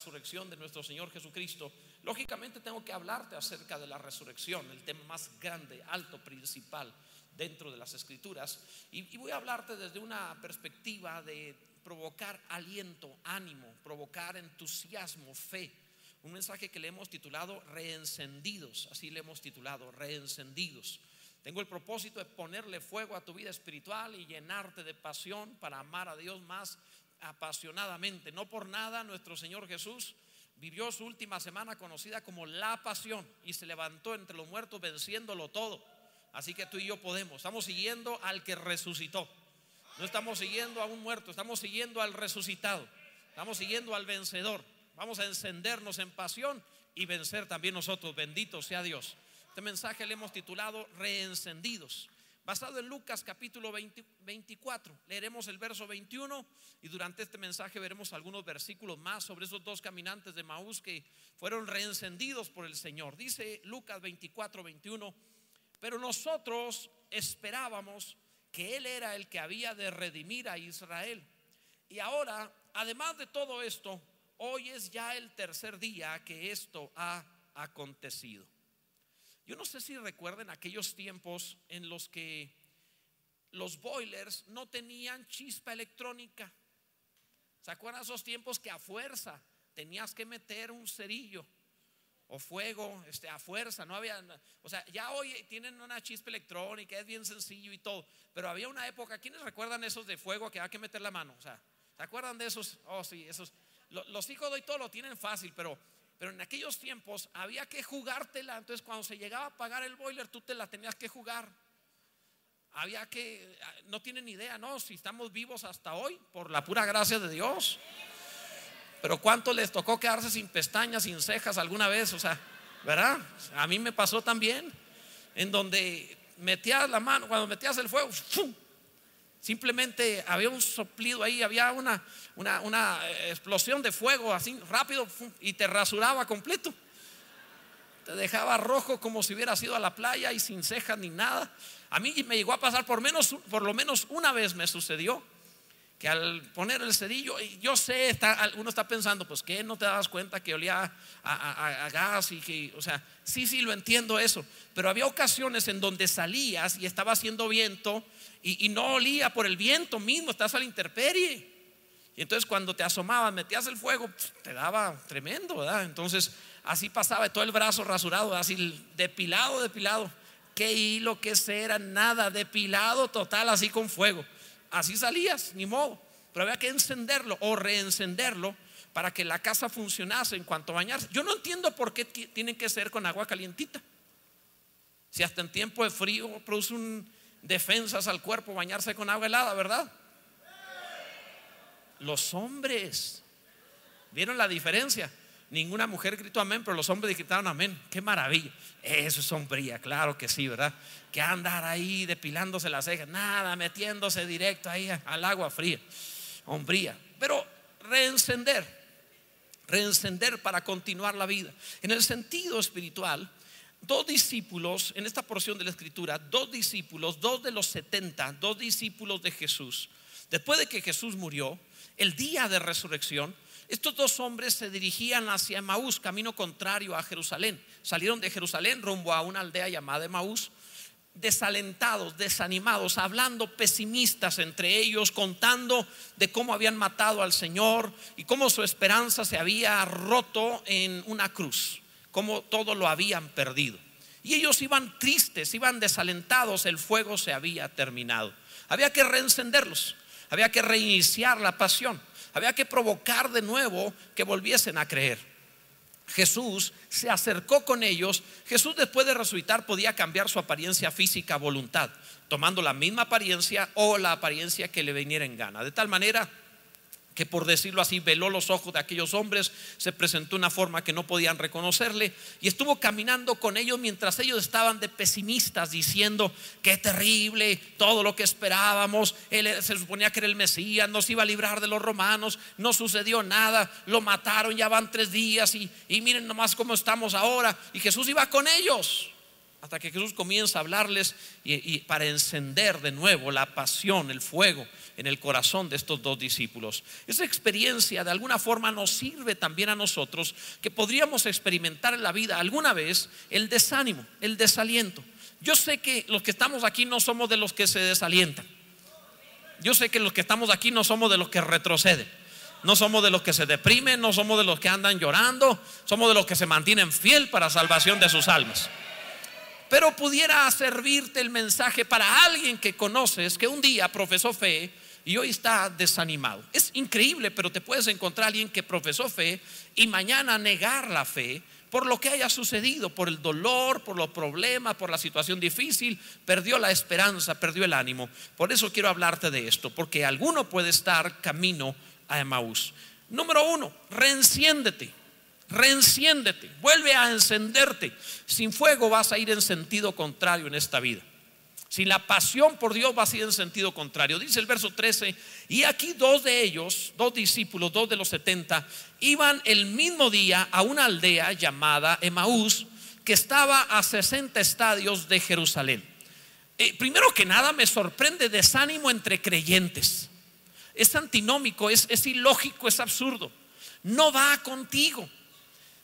resurrección de nuestro Señor Jesucristo, lógicamente tengo que hablarte acerca de la resurrección, el tema más grande, alto, principal dentro de las escrituras. Y, voy a hablarte desde una perspectiva de provocar aliento, ánimo, provocar entusiasmo, fe. Un mensaje que le hemos titulado Reencendidos, así le hemos titulado, Reencendidos. Tengo el propósito de ponerle fuego a tu vida espiritual y llenarte de pasión para amar a Dios más apasionadamente. No por nada nuestro Señor Jesús vivió su última semana conocida como la pasión y se levantó entre los muertos venciéndolo todo. Así que tú y yo podemos. Estamos siguiendo al que resucitó. No estamos siguiendo a un muerto, estamos siguiendo al resucitado. Estamos siguiendo al vencedor. Vamos a encendernos en pasión y vencer también nosotros. Bendito sea Dios. Este mensaje le hemos titulado Reencendidos basado en Lucas capítulo 24. Leeremos el verso 21 y durante este mensaje veremos algunos versículos más sobre esos dos caminantes de Maús que fueron reencendidos por el Señor. Dice Lucas 24, 21, pero nosotros esperábamos que Él era el que había de redimir a Israel. Y ahora, además de todo esto, hoy es ya el tercer día que esto ha acontecido. Yo no sé si recuerden aquellos tiempos en los que los boilers no tenían chispa electrónica. ¿Se acuerdan esos tiempos que a fuerza tenías que meter un cerillo o fuego este, a fuerza? No había, o sea, ya hoy tienen una chispa electrónica, es bien sencillo y todo, pero había una época, ¿quiénes recuerdan esos de fuego que había que meter la mano? ¿se acuerdan de esos? Oh, sí, esos. Los hijos de hoy todo lo tienen fácil, pero pero en aquellos tiempos había que jugártela. Entonces cuando se llegaba a apagar el boiler, tú te la tenías que jugar. Había que, no tienen idea, ¿no? Si estamos vivos hasta hoy, por la pura gracia de Dios. Pero ¿cuánto les tocó quedarse sin pestañas, sin cejas alguna vez? O sea, ¿verdad? A mí me pasó también. En donde metías la mano, cuando metías el fuego, ¡fum! Simplemente había un soplido ahí, había una, una, explosión de fuego así rápido y te rasuraba completo. Te dejaba rojo como si hubiera sido a la playa y sin cejas ni nada. A mí me llegó a pasar por, menos, por lo menos una vez me sucedió que al poner el cerillo, yo sé, está, uno está pensando, pues que no te das cuenta que olía a, gas y que, o sea, sí, sí, lo entiendo eso, pero había ocasiones en donde salías y estaba haciendo viento y, no olía por el viento mismo, estás a la intemperie. Y entonces cuando te asomabas, metías el fuego, te daba tremendo, ¿verdad? Entonces así pasaba todo el brazo rasurado, así depilado, depilado. Qué hilo, qué cera, nada, depilado total, así con fuego así salías, ni modo. Pero había que encenderlo o reencenderlo para que la casa funcionase en cuanto bañarse. Yo no entiendo por qué tienen que ser con agua calientita. Si hasta en tiempo de frío produce un defensas al cuerpo bañarse con agua helada, ¿verdad? Los hombres, ¿vieron la diferencia? Ninguna mujer gritó amén, pero los hombres gritaron amén. Qué maravilla. Eso es sombría, claro que sí, ¿verdad? Que andar ahí depilándose las cejas, nada, metiéndose directo ahí al agua fría. Hombría. Pero reencender, reencender para continuar la vida. En el sentido espiritual, dos discípulos, en esta porción de la escritura, dos discípulos, dos de los 70, dos discípulos de Jesús, después de que Jesús murió, el día de resurrección, estos dos hombres se dirigían hacia Maús, camino contrario a Jerusalén. Salieron de Jerusalén rumbo a una aldea llamada Maús, desalentados, desanimados, hablando pesimistas entre ellos, contando de cómo habían matado al Señor y cómo su esperanza se había roto en una cruz, cómo todo lo habían perdido. Y ellos iban tristes, iban desalentados, el fuego se había terminado. Había que reencenderlos, había que reiniciar la pasión. Había que provocar de nuevo que volviesen a creer. Jesús se acercó con ellos. Jesús después de resucitar podía cambiar su apariencia física a voluntad, tomando la misma apariencia o la apariencia que le viniera en gana. De tal manera que por decirlo así, veló los ojos de aquellos hombres, se presentó una forma que no podían reconocerle y estuvo caminando con ellos mientras ellos estaban de pesimistas diciendo, qué terrible, todo lo que esperábamos, él se suponía que era el Mesías, nos iba a librar de los romanos, no sucedió nada, lo mataron, ya van tres días y, y miren nomás cómo estamos ahora y Jesús iba con ellos. hasta que Jesús comienza a hablarles y, para encender de nuevo la pasión, el fuego en el corazón de estos dos discípulos. Esa experiencia de alguna forma nos sirve también a nosotros que podríamos experimentar en la vida alguna vez el desánimo, el desaliento. Yo sé que los que estamos aquí no somos de los que se desalientan. Yo sé que los que estamos aquí no somos de los que retroceden. No somos de los que se deprimen, no somos de los que andan llorando, somos de los que se mantienen fiel para salvación de sus almas. Pero pudiera servirte el mensaje para alguien que conoces que un día profesó fe y hoy está desanimado. Es increíble, pero te puedes encontrar alguien que profesó fe y mañana negar la fe por lo que haya sucedido, por el dolor, por los problemas, por la situación difícil, perdió la esperanza, perdió el ánimo. Por eso quiero hablarte de esto, porque alguno puede estar camino a Emaús. Número uno, reenciéndete reenciéndete, vuelve a encenderte. Sin fuego vas a ir en sentido contrario en esta vida. Sin la pasión por Dios vas a ir en sentido contrario. Dice el verso 13, y aquí dos de ellos, dos discípulos, dos de los 70, iban el mismo día a una aldea llamada Emaús, que estaba a 60 estadios de Jerusalén. Eh, primero que nada me sorprende desánimo entre creyentes. Es antinómico, es, es ilógico, es absurdo. No va contigo.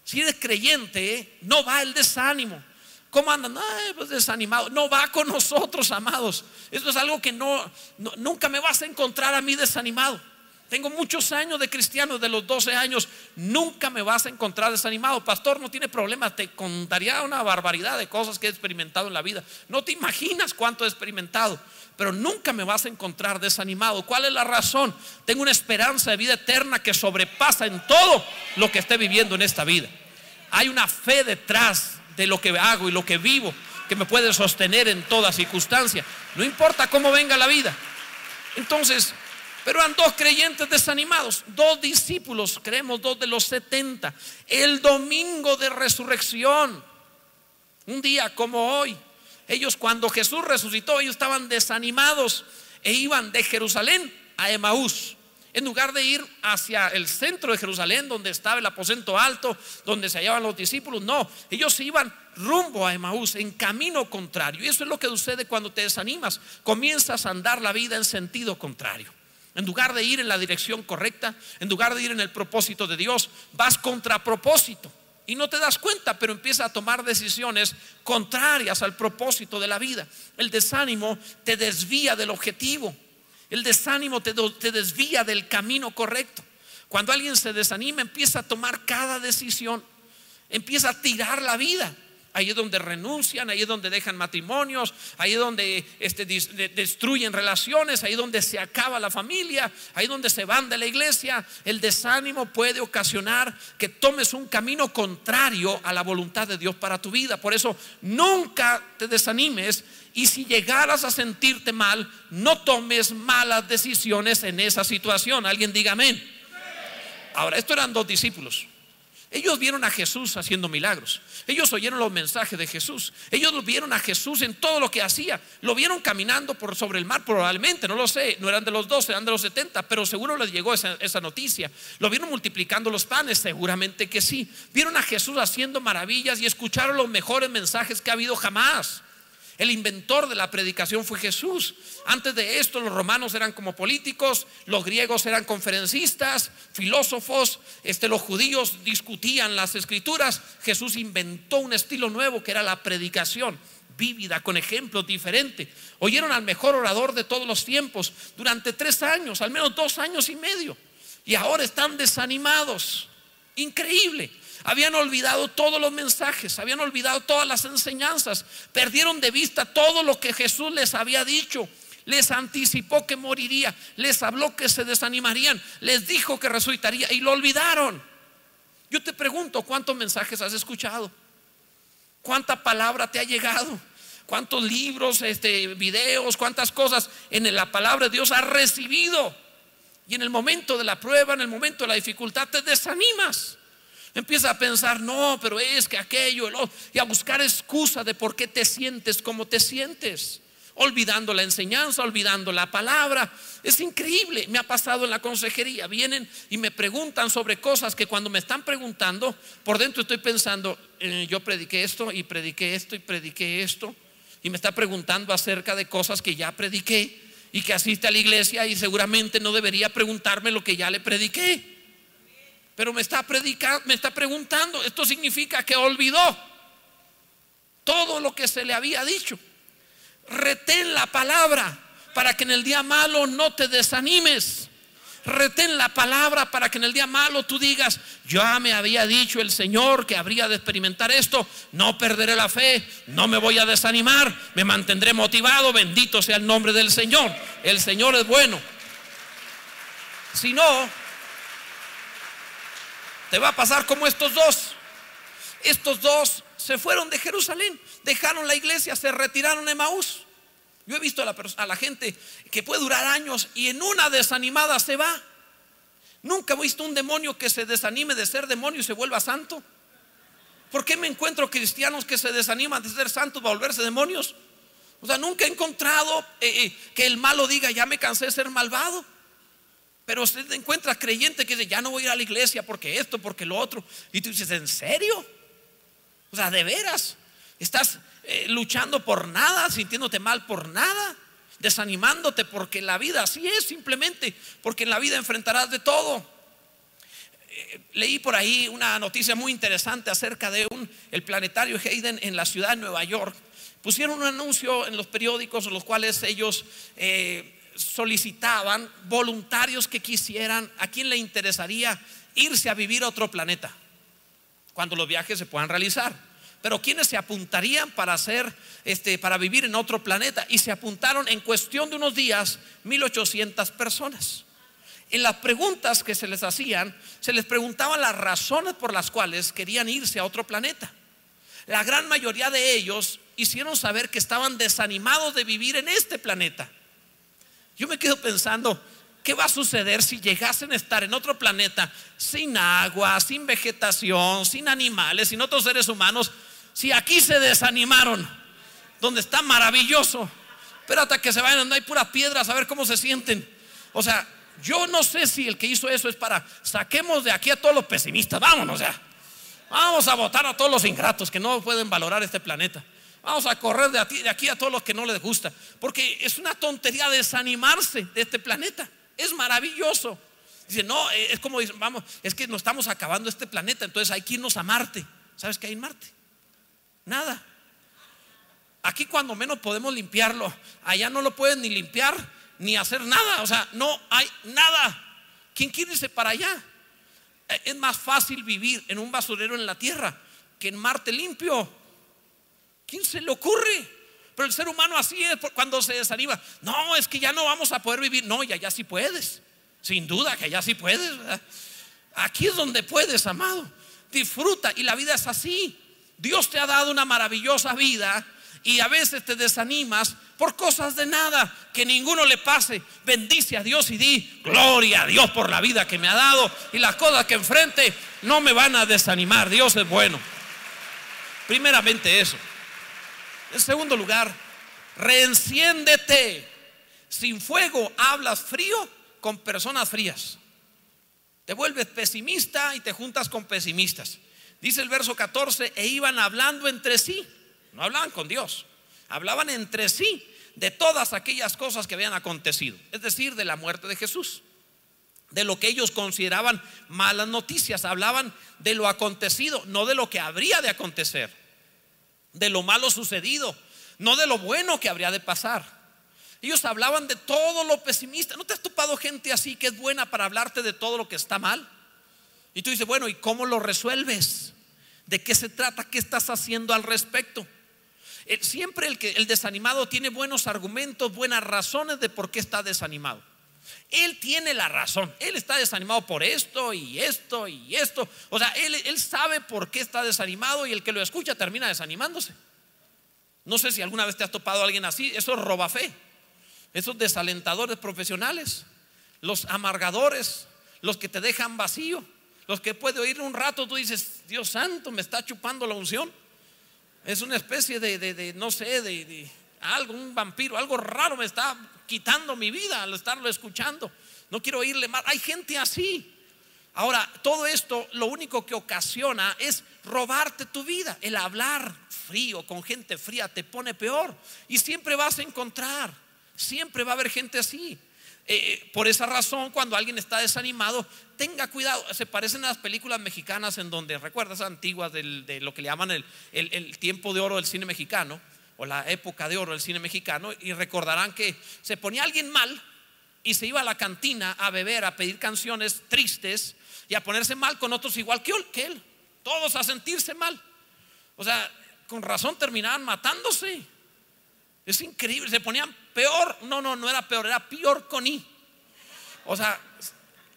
Si eres creyente, no va el desánimo. ¿Cómo andan? Ay, pues desanimado. No va con nosotros, amados. Esto es algo que no, nunca me vas a encontrar a mí desanimado. Tengo muchos años de cristiano, de los 12 años, nunca me vas a encontrar desanimado. Pastor, no tiene problema, te contaría una barbaridad de cosas que he experimentado en la vida. No te imaginas cuánto he experimentado pero nunca me vas a encontrar desanimado. ¿Cuál es la razón? Tengo una esperanza de vida eterna que sobrepasa en todo lo que esté viviendo en esta vida. Hay una fe detrás de lo que hago y lo que vivo que me puede sostener en toda circunstancia. No importa cómo venga la vida. Entonces, pero eran dos creyentes desanimados, dos discípulos, creemos dos de los 70. El domingo de resurrección, un día como hoy, ellos cuando Jesús resucitó, ellos estaban desanimados e iban de Jerusalén a Emaús. En lugar de ir hacia el centro de Jerusalén, donde estaba el aposento alto, donde se hallaban los discípulos, no, ellos iban rumbo a Emaús, en camino contrario. Y eso es lo que sucede cuando te desanimas. Comienzas a andar la vida en sentido contrario. En lugar de ir en la dirección correcta, en lugar de ir en el propósito de Dios, vas contra propósito y no te das cuenta, pero empiezas a tomar decisiones contrarias al propósito de la vida. El desánimo te desvía del objetivo. El desánimo te, te, desvía del camino correcto. Cuando alguien se desanima, empieza a tomar cada decisión, empieza a tirar la vida ahí es donde renuncian, ahí es donde dejan matrimonios, ahí es donde este, destruyen relaciones, ahí es donde se acaba la familia, ahí es donde se van de la iglesia. El desánimo puede ocasionar que tomes un camino contrario a la voluntad de Dios para tu vida. Por eso nunca te desanimes y si llegaras a sentirte mal, no tomes malas decisiones en esa situación. Alguien diga amén. Ahora, estos eran dos discípulos. Ellos vieron a Jesús haciendo milagros. Ellos oyeron los mensajes de Jesús. Ellos vieron a Jesús en todo lo que hacía. Lo vieron caminando por sobre el mar, probablemente, no lo sé. No eran de los 12, eran de los 70, pero seguro les llegó esa, esa noticia. Lo vieron multiplicando los panes, seguramente que sí. Vieron a Jesús haciendo maravillas y escucharon los mejores mensajes que ha habido jamás. El inventor de la predicación fue Jesús. Antes de esto los romanos eran como políticos, los griegos eran conferencistas, filósofos, este, los judíos discutían las escrituras. Jesús inventó un estilo nuevo que era la predicación vívida, con ejemplos diferentes. Oyeron al mejor orador de todos los tiempos durante tres años, al menos dos años y medio. Y ahora están desanimados. Increíble. Habían olvidado todos los mensajes, habían olvidado todas las enseñanzas, perdieron de vista todo lo que Jesús les había dicho. Les anticipó que moriría, les habló que se desanimarían, les dijo que resucitaría y lo olvidaron. Yo te pregunto, ¿cuántos mensajes has escuchado? ¿Cuánta palabra te ha llegado? ¿Cuántos libros, este, videos, cuántas cosas en la palabra de Dios has recibido? Y en el momento de la prueba, en el momento de la dificultad, te desanimas. Empieza a pensar, no, pero es que aquello, y a buscar excusa de por qué te sientes como te sientes. olvidando la enseñanza, olvidando la palabra. Es increíble, me ha pasado en la consejería. Vienen y me preguntan sobre cosas que cuando me están preguntando, por dentro estoy pensando, eh, yo prediqué esto y prediqué esto y prediqué esto. Y me está preguntando acerca de cosas que ya prediqué y que asiste a la iglesia y seguramente no debería preguntarme lo que ya le prediqué. Pero me está predicando, me está preguntando, esto significa que olvidó todo lo que se le había dicho. Retén la palabra para que en el día malo no te desanimes. Retén la palabra para que en el día malo tú digas, ya me había dicho el Señor que habría de experimentar esto, no perderé la fe, no me voy a desanimar, me mantendré motivado, bendito sea el nombre del Señor. El Señor es bueno. Si no, te va a pasar como estos dos. Estos dos se fueron de Jerusalén, dejaron la iglesia, se retiraron de Maús. Yo he visto a la, a la, gente que puede durar años y en una desanimada se va. Nunca he visto un demonio que se desanime de ser demonio y se vuelva santo. ¿Por qué me encuentro cristianos que se desaniman de ser santos para volverse demonios? O sea, nunca he encontrado eh, eh, que el malo diga, ya me cansé de ser malvado. Pero usted encuentra creyente que dice, ya no voy a ir a la iglesia porque esto, porque lo otro. Y tú dices, ¿en serio? O sea, de veras, estás eh, luchando por nada, sintiéndote mal por nada, desanimándote porque la vida así es simplemente, porque en la vida enfrentarás de todo. Eh, leí por ahí una noticia muy interesante acerca de un, el planetario Hayden en la ciudad de Nueva York. Pusieron un anuncio en los periódicos en los cuales ellos eh, solicitaban voluntarios que quisieran, a quien le interesaría irse a vivir a otro planeta cuando los viajes se puedan realizar. Pero quienes se apuntarían para hacer este para vivir en otro planeta y se apuntaron en cuestión de unos días 1800 personas. En las preguntas que se les hacían, se les preguntaban las razones por las cuales querían irse a otro planeta. La gran mayoría de ellos hicieron saber que estaban desanimados de vivir en este planeta. Yo me quedo pensando, ¿Qué va a suceder si llegasen a estar en otro planeta sin agua, sin vegetación, sin animales, sin otros seres humanos? Si aquí se desanimaron, donde está maravilloso, espérate que se vayan, donde hay puras piedras, a ver cómo se sienten. O sea, yo no sé si el que hizo eso es para saquemos de aquí a todos los pesimistas, vámonos ya. Vamos a votar a todos los ingratos que no pueden valorar este planeta. Vamos a correr de aquí, a todos los que no les gusta. Porque es una tontería desanimarse de este planeta. Es maravilloso. Dice, no, eh, es como dicen, vamos, es que nos estamos acabando este planeta, entonces hay que irnos a Marte. ¿Sabes qué hay en Marte? Nada. Aquí cuando menos podemos limpiarlo, allá no lo pueden ni limpiar ni hacer nada, o sea, no hay nada. ¿Quién quiere irse para allá? Eh, es más fácil vivir en un basurero en la tierra que en Marte limpio. ¿Quién se le ocurre? Pero el ser humano así es cuando se desanima. No, es que ya no vamos a poder vivir. No, y allá sí puedes. Sin duda que allá sí puedes. Aquí es donde puedes, amado. Disfruta. Y la vida es así. Dios te ha dado una maravillosa vida y a veces te desanimas por cosas de nada, que ninguno le pase. Bendice a Dios y di gloria a Dios por la vida que me ha dado y las cosas que enfrente no me van a desanimar. Dios es bueno. Primeramente eso. En segundo lugar, reenciéndete. Sin fuego hablas frío con personas frías. Te vuelves pesimista y te juntas con pesimistas. Dice el verso 14, e iban hablando entre sí. No hablaban con Dios, hablaban entre sí de todas aquellas cosas que habían acontecido. Es decir, de la muerte de Jesús. De lo que ellos consideraban malas noticias. Hablaban de lo acontecido, no de lo que habría de acontecer de lo malo sucedido, no de lo bueno que habría de pasar. Ellos hablaban de todo lo pesimista. ¿No te has topado gente así que es buena para hablarte de todo lo que está mal? Y tú dices, bueno, ¿y cómo lo resuelves? ¿De qué se trata? ¿Qué estás haciendo al respecto? Eh, siempre el, que, el desanimado tiene buenos argumentos, buenas razones de por qué está desanimado. Él tiene la razón. Él está desanimado por esto y esto y esto. O sea, él, sabe por qué está desanimado y el que lo escucha termina desanimándose. No sé si alguna vez te has topado a alguien así. Eso es roba fe. Esos desalentadores profesionales. Los amargadores. Los que te dejan vacío. Los que puede oír un rato, tú dices, Dios santo, me está chupando la unción. Es una especie de, no sé, de, algo, un vampiro, algo raro me está quitando mi vida al estarlo escuchando. No quiero oírle más. Hay gente así. Ahora, todo esto lo único que ocasiona es robarte tu vida. El hablar frío con gente fría te pone peor. Y siempre vas a encontrar, siempre va a haber gente así. Eh, por esa razón, cuando alguien está desanimado, tenga cuidado. Se parecen a las películas mexicanas en donde, recuerdas antiguas de lo que le llaman el, el tiempo de oro del cine mexicano o la época de oro del cine mexicano y recordarán que se ponía alguien mal y se iba a la cantina a beber, a pedir canciones tristes y a ponerse mal con otros igual que él, todos a sentirse mal. O sea, con razón terminaban matándose. Es increíble, se ponían peor, no, no, no era peor, era peor con I. O sea,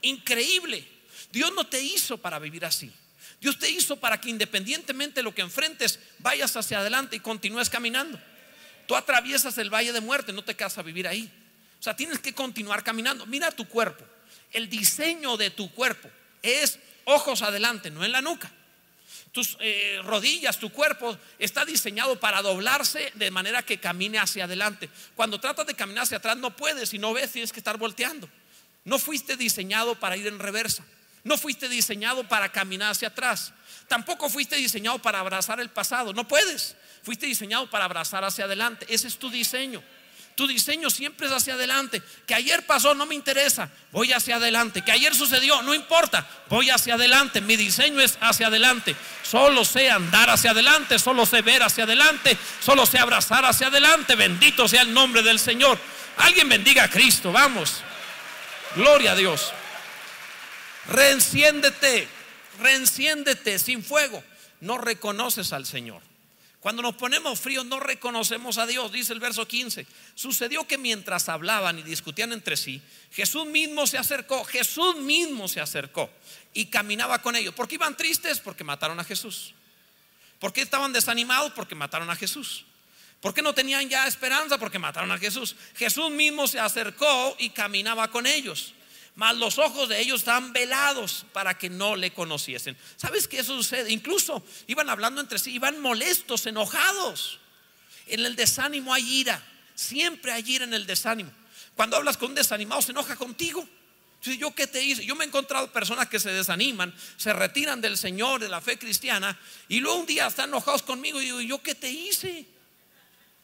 increíble. Dios no te hizo para vivir así. Dios te hizo para que independientemente de lo que enfrentes, vayas hacia adelante y continúes caminando. Tú atraviesas el valle de muerte, no te quedas a vivir ahí. O sea, tienes que continuar caminando. Mira tu cuerpo. El diseño de tu cuerpo es ojos adelante, no en la nuca. Tus eh, rodillas, tu cuerpo está diseñado para doblarse de manera que camine hacia adelante. Cuando tratas de caminar hacia atrás no puedes, si no ves tienes que estar volteando. No fuiste diseñado para ir en reversa. No fuiste diseñado para caminar hacia atrás. Tampoco fuiste diseñado para abrazar el pasado. No puedes. Fuiste diseñado para abrazar hacia adelante. Ese es tu diseño. Tu diseño siempre es hacia adelante. Que ayer pasó, no me interesa. Voy hacia adelante. Que ayer sucedió, no importa. Voy hacia adelante. Mi diseño es hacia adelante. Solo sé andar hacia adelante. Solo sé ver hacia adelante. Solo sé abrazar hacia adelante. Bendito sea el nombre del Señor. Alguien bendiga a Cristo. Vamos. Gloria a Dios. Reenciéndete. Reenciéndete sin fuego. No reconoces al Señor. Cuando nos ponemos fríos no reconocemos a Dios, dice el verso 15. Sucedió que mientras hablaban y discutían entre sí, Jesús mismo se acercó, Jesús mismo se acercó y caminaba con ellos. ¿Por qué iban tristes? Porque mataron a Jesús. ¿Por qué estaban desanimados? Porque mataron a Jesús. ¿Por qué no tenían ya esperanza? Porque mataron a Jesús. Jesús mismo se acercó y caminaba con ellos mas los ojos de ellos estaban velados para que no le conociesen. ¿Sabes qué eso sucede? Incluso iban hablando entre sí, iban molestos, enojados. En el desánimo hay ira, siempre hay ira en el desánimo. Cuando hablas con un desanimado, se enoja contigo. ¿Yo qué te hice? Yo me he encontrado personas que se desaniman, se retiran del Señor, de la fe cristiana, y luego un día están enojados conmigo y digo, ¿yo qué te hice?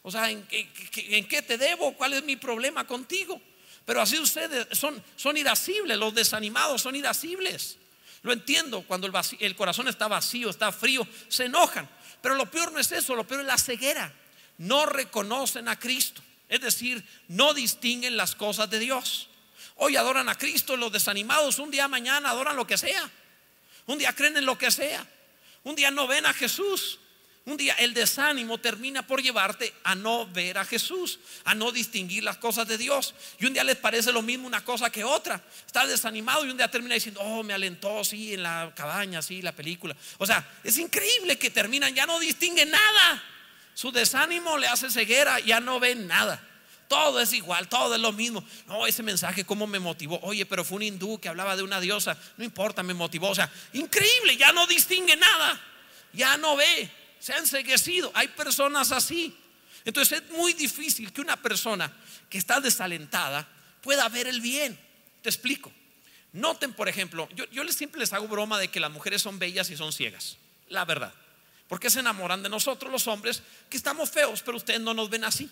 O sea, ¿en, en qué te debo? ¿Cuál es mi problema contigo? Pero así ustedes son, son irascibles, los desanimados son irascibles. Lo entiendo, cuando el, el corazón está vacío, está frío, se enojan. Pero lo peor no es eso, lo peor es la ceguera. No reconocen a Cristo. Es decir, no distinguen las cosas de Dios. Hoy adoran a Cristo, los desanimados un día mañana adoran lo que sea. Un día creen en lo que sea. Un día no ven a Jesús. Un día el desánimo termina por llevarte a no ver a Jesús, a no distinguir las cosas de Dios. Y un día les parece lo mismo una cosa que otra. Está desanimado y un día termina diciendo, oh, me alentó, sí, en la cabaña, sí, la película. O sea, es increíble que terminan, ya no distinguen nada. Su desánimo le hace ceguera, ya no ven nada. Todo es igual, todo es lo mismo. No, ese mensaje cómo me motivó. Oye, pero fue un hindú que hablaba de una diosa. No importa, me motivó. O sea, increíble, ya no distingue nada. Ya no ve se ha enseguecido. Hay personas así. Entonces es muy difícil que una persona que está desalentada pueda ver el bien. Te explico. Noten, por ejemplo, yo, yo siempre les hago broma de que las mujeres son bellas y son ciegas. La verdad. Porque se enamoran de nosotros los hombres que estamos feos, pero ustedes no nos ven así.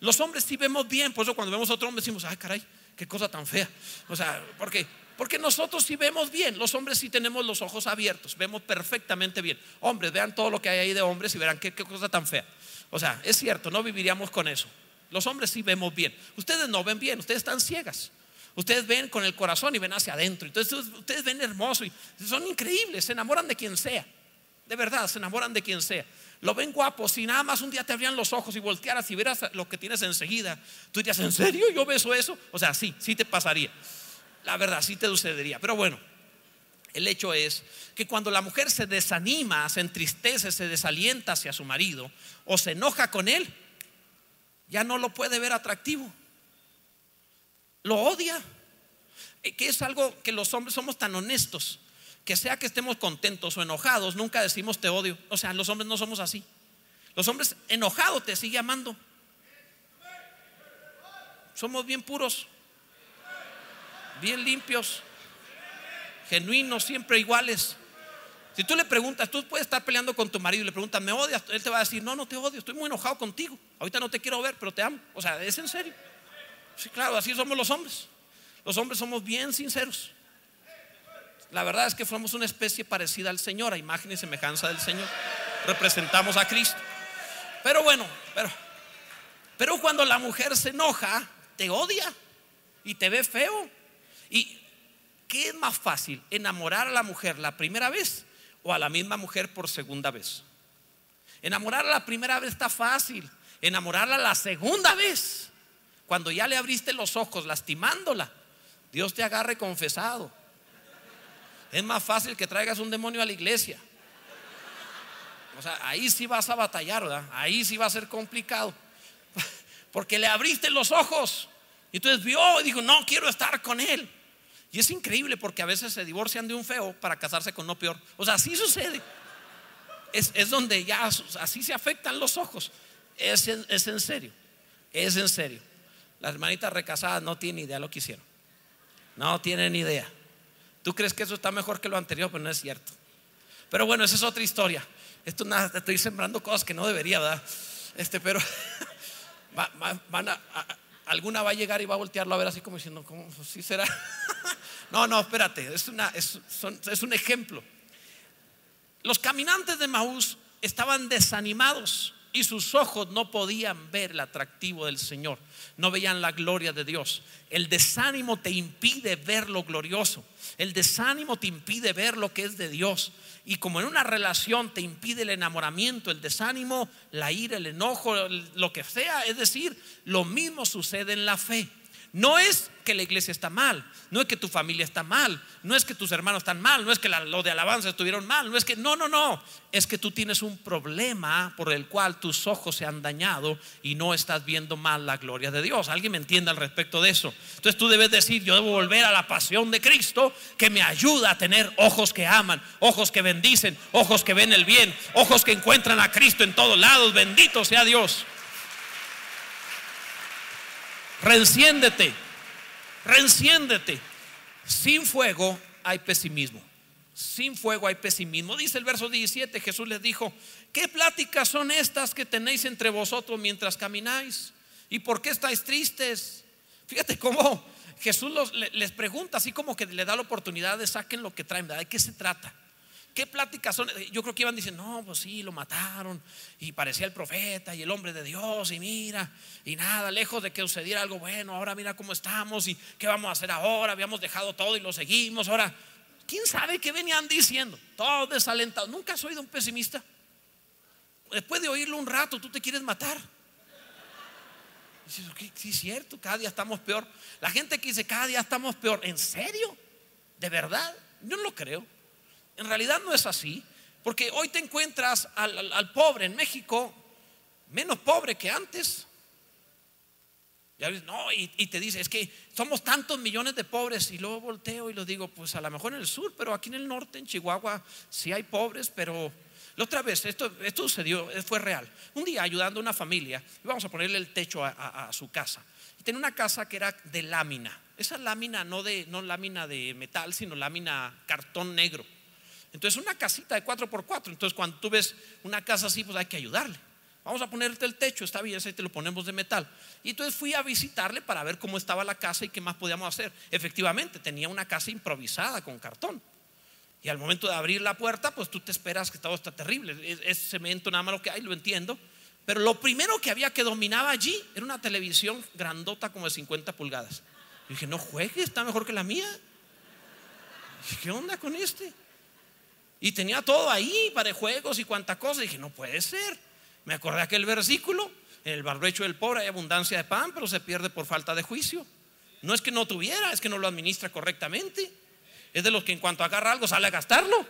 Los hombres sí vemos bien, por eso cuando vemos a otro hombre decimos, ay caray, qué cosa tan fea. O sea, porque porque nosotros sí vemos bien, los hombres sí tenemos los ojos abiertos, vemos perfectamente bien. Hombres, vean todo lo que hay ahí de hombres y verán qué, cosa tan fea. O sea, es cierto, no viviríamos con eso. Los hombres sí vemos bien. Ustedes no ven bien, ustedes están ciegas. Ustedes ven con el corazón y ven hacia adentro. Entonces ustedes ven hermoso y son increíbles, se enamoran de quien sea. De verdad, se enamoran de quien sea. Lo ven guapo. Si nada más un día te abrían los ojos y voltearas y vieras lo que tienes enseguida, tú dirías, ¿en serio yo beso eso? O sea, sí, sí te pasaría. La verdad, sí te sucedería. Pero bueno, el hecho es que cuando la mujer se desanima, se entristece, se desalienta hacia su marido o se enoja con él, ya no lo puede ver atractivo. Lo odia. Eh, que es algo que los hombres somos tan honestos, que sea que estemos contentos o enojados, nunca decimos te odio. O sea, los hombres no somos así. Los hombres enojados te sigue amando. Somos bien puros, bien limpios, genuinos, siempre iguales. Si tú le preguntas, tú puedes estar peleando con tu marido y le preguntas, ¿me odias? Él te va a decir, no, no te odio, estoy muy enojado contigo. Ahorita no te quiero ver, pero te amo. O sea, es en serio. Sí, claro, así somos los hombres. Los hombres somos bien sinceros. La verdad es que somos una especie parecida al Señor, a imagen y semejanza del Señor. Representamos a Cristo. Pero bueno, pero, pero cuando la mujer se enoja, te odia y te ve feo. ¿Y qué es más fácil? ¿Enamorar a la mujer la primera vez o a la misma mujer por segunda vez? Enamorarla la primera vez está fácil. Enamorarla la segunda vez, cuando ya le abriste los ojos lastimándola, Dios te agarre confesado. Es más fácil que traigas un demonio a la iglesia. O sea, ahí sí vas a batallar, ¿verdad? Ahí sí va a ser complicado. Porque le abriste los ojos. Y entonces vio y dijo, no quiero estar con él. Y es increíble porque a veces se divorcian de un feo para casarse con no peor. O sea, así sucede. Es, donde ya así se afectan los ojos. Es, es en serio. Es en serio. Las hermanitas recasadas no tienen idea de lo que hicieron. No tienen idea. Tú crees que eso está mejor que lo anterior, pero no es cierto. Pero bueno, esa es otra historia. Esto nada, estoy sembrando cosas que no debería, ¿verdad? Este, pero van a, alguna va a llegar y va a voltearlo a ver así como diciendo, ¿cómo? Pues ¿Sí será? no, no, espérate, es, una, es, es un ejemplo. Los caminantes de Maús estaban desanimados y sus ojos no podían ver el atractivo del Señor, no veían la gloria de Dios. El desánimo te impide ver lo glorioso, el desánimo te impide ver lo que es de Dios. Y como en una relación te impide el enamoramiento, el desánimo, la ira, el enojo, lo que sea, es decir, lo mismo sucede en la fe. No es que la iglesia está mal, no es que tu familia está mal, no es que tus hermanos están mal, no es que lo de alabanza estuvieron mal, no es que, no, no, no, es que tú tienes un problema por el cual tus ojos se han dañado y no estás viendo mal la gloria de Dios. ¿Alguien me entiende al respecto de eso? Entonces tú debes decir, yo debo volver a la pasión de Cristo que me ayuda a tener ojos que aman, ojos que bendicen, ojos que ven el bien, ojos que encuentran a Cristo en todos lados. Bendito sea Dios. Reenciéndete, reenciéndete. Sin fuego hay pesimismo. Sin fuego hay pesimismo. Dice el verso 17, Jesús les dijo, ¿qué pláticas son estas que tenéis entre vosotros mientras camináis? ¿Y por qué estáis tristes? Fíjate cómo Jesús les pregunta, así como que le da la oportunidad de saquen lo que traen, ¿de qué se trata? ¿Qué pláticas son? Yo creo que iban diciendo, no, pues sí, lo mataron y parecía el profeta y el hombre de Dios y mira, y nada, lejos de que sucediera algo bueno, ahora mira cómo estamos y qué vamos a hacer ahora, habíamos dejado todo y lo seguimos, ahora, ¿quién sabe qué venían diciendo? Todos desalentados. ¿Nunca has oído un pesimista? Después de oírlo un rato, tú te quieres matar. Sí, es cierto, cada día estamos peor. La gente que dice, cada día estamos peor, ¿en serio? ¿De verdad? Yo no lo creo. En realidad no es así, porque hoy te encuentras al, pobre en México menos pobre que antes. no, y, te dice, es que somos tantos millones de pobres. Y luego volteo y lo digo, pues a lo mejor en el sur, pero aquí en el norte, en Chihuahua, sí hay pobres, pero la otra vez, esto, esto sucedió, fue real. Un día ayudando a una familia, íbamos a ponerle el techo a, su casa. Y tenía una casa que era de lámina. Esa lámina, no, de, no lámina de metal, sino lámina cartón negro. Entonces, una casita de 4x4. Entonces, cuando tú ves una casa así, pues hay que ayudarle. Vamos a ponerte el techo, está bien, ese te lo ponemos de metal. Y entonces fui a visitarle para ver cómo estaba la casa y qué más podíamos hacer. Efectivamente, tenía una casa improvisada con cartón. Y al momento de abrir la puerta, pues tú te esperas que todo está terrible. Es, cemento nada más lo que hay, lo entiendo. Pero lo primero que había que dominaba allí era una televisión grandota como de 50 pulgadas. Y dije, no juegue, está mejor que la mía. ¿Qué onda con este? Y tenía todo ahí para juegos y cuanta cosa. dije, no puede ser. Me acordé aquel versículo. En el barbecho del pobre hay abundancia de pan, pero se pierde por falta de juicio. No es que no tuviera, es que no lo administra correctamente. Es de los que en cuanto agarra algo sale a gastarlo.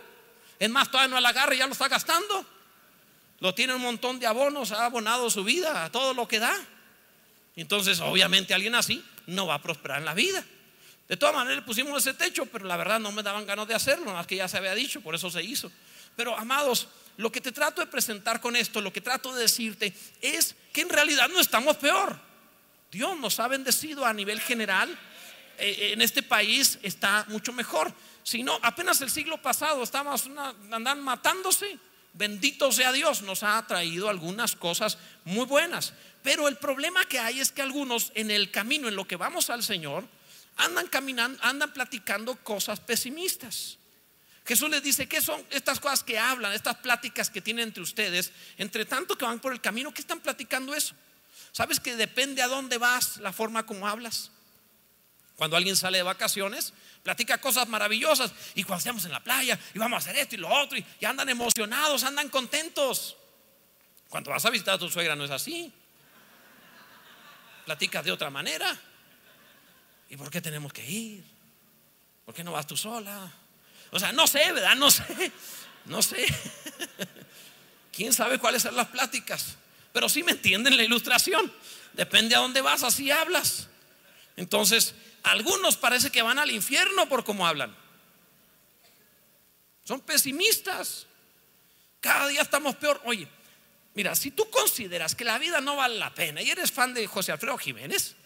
Es más, todavía no la agarra y ya lo está gastando. Lo tiene un montón de abonos, ha abonado su vida a todo lo que da. Entonces, obviamente, alguien así no va a prosperar en la vida. De todas maneras le pusimos ese techo, pero la verdad no me daban ganas de hacerlo, más que ya se había dicho, por eso se hizo. Pero amados, lo que te trato de presentar con esto, lo que trato de decirte es que en realidad no estamos peor. Dios nos ha bendecido a nivel general. Eh, en este país está mucho mejor. Si no, apenas el siglo pasado estábamos andando matándose. Bendito sea Dios, nos ha traído algunas cosas muy buenas. Pero el problema que hay es que algunos en el camino, en lo que vamos al Señor, andan caminando, andan platicando cosas pesimistas. Jesús les dice, ¿qué son estas cosas que hablan, estas pláticas que tienen entre ustedes? Entre tanto que van por el camino, ¿qué están platicando eso? ¿Sabes que depende a dónde vas la forma como hablas? Cuando alguien sale de vacaciones, platica cosas maravillosas. Y cuando estamos en la playa y vamos a hacer esto y lo otro, y, andan emocionados, andan contentos. Cuando vas a visitar a tu suegra no es así. Platicas de otra manera. ¿Y por qué tenemos que ir? ¿Por qué no vas tú sola? O sea, no sé, ¿verdad? No sé. No sé. ¿Quién sabe cuáles son las pláticas? Pero sí me entienden la ilustración. Depende a dónde vas, así hablas. Entonces, algunos parece que van al infierno por cómo hablan. Son pesimistas. Cada día estamos peor. Oye, mira, si tú consideras que la vida no vale la pena y eres fan de José Alfredo Jiménez,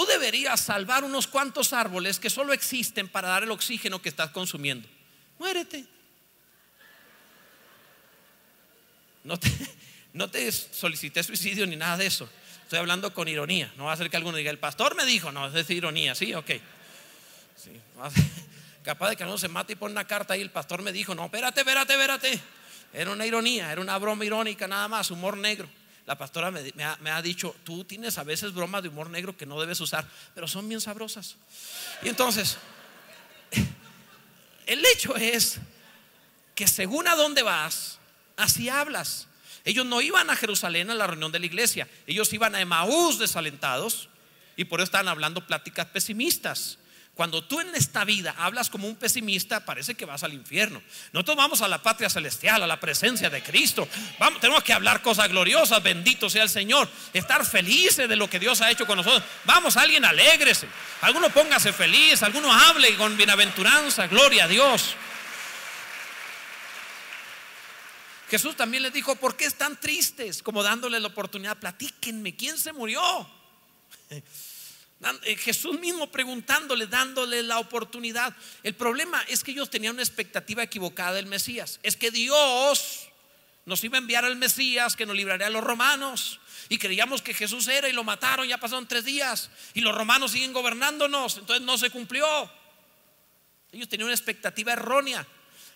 Tú deberías salvar unos cuantos árboles que solo existen para dar el oxígeno que estás consumiendo. Muérete. No te, no solicité suicidio ni nada de eso. Estoy hablando con ironía. No va a ser que alguno diga, el pastor me dijo, no, es ironía, sí, ok. capaz de que alguno se mate y pone una carta ahí, el pastor me dijo, no, espérate, espérate, espérate. Era una ironía, era una broma irónica nada más, humor negro. La pastora me, ha, dicho, tú tienes a veces bromas de humor negro que no debes usar, pero son bien sabrosas. Y entonces, el hecho es que según a dónde vas, así hablas. Ellos no iban a Jerusalén a la reunión de la iglesia, ellos iban a Emaús desalentados y por eso estaban hablando pláticas pesimistas. Cuando tú en esta vida hablas como un pesimista, parece que vas al infierno. Nosotros vamos a la patria celestial, a la presencia de Cristo. Vamos, tenemos que hablar cosas gloriosas, bendito sea el Señor. Estar felices de lo que Dios ha hecho con nosotros. Vamos, alguien alégrese. Alguno póngase feliz, alguno hable con bienaventuranza, gloria a Dios. Jesús también les dijo, ¿por qué están tristes? Como dándole la oportunidad, platíquenme, ¿quién se murió? Eh, Jesús mismo preguntándole, dándole la oportunidad. El problema es que ellos tenían una expectativa equivocada del Mesías. Es que Dios nos iba a enviar al Mesías que nos libraría a los romanos. Y creíamos que Jesús era y lo mataron, ya pasaron tres días. Y los romanos siguen gobernándonos, entonces no se cumplió. Ellos tenían una expectativa errónea.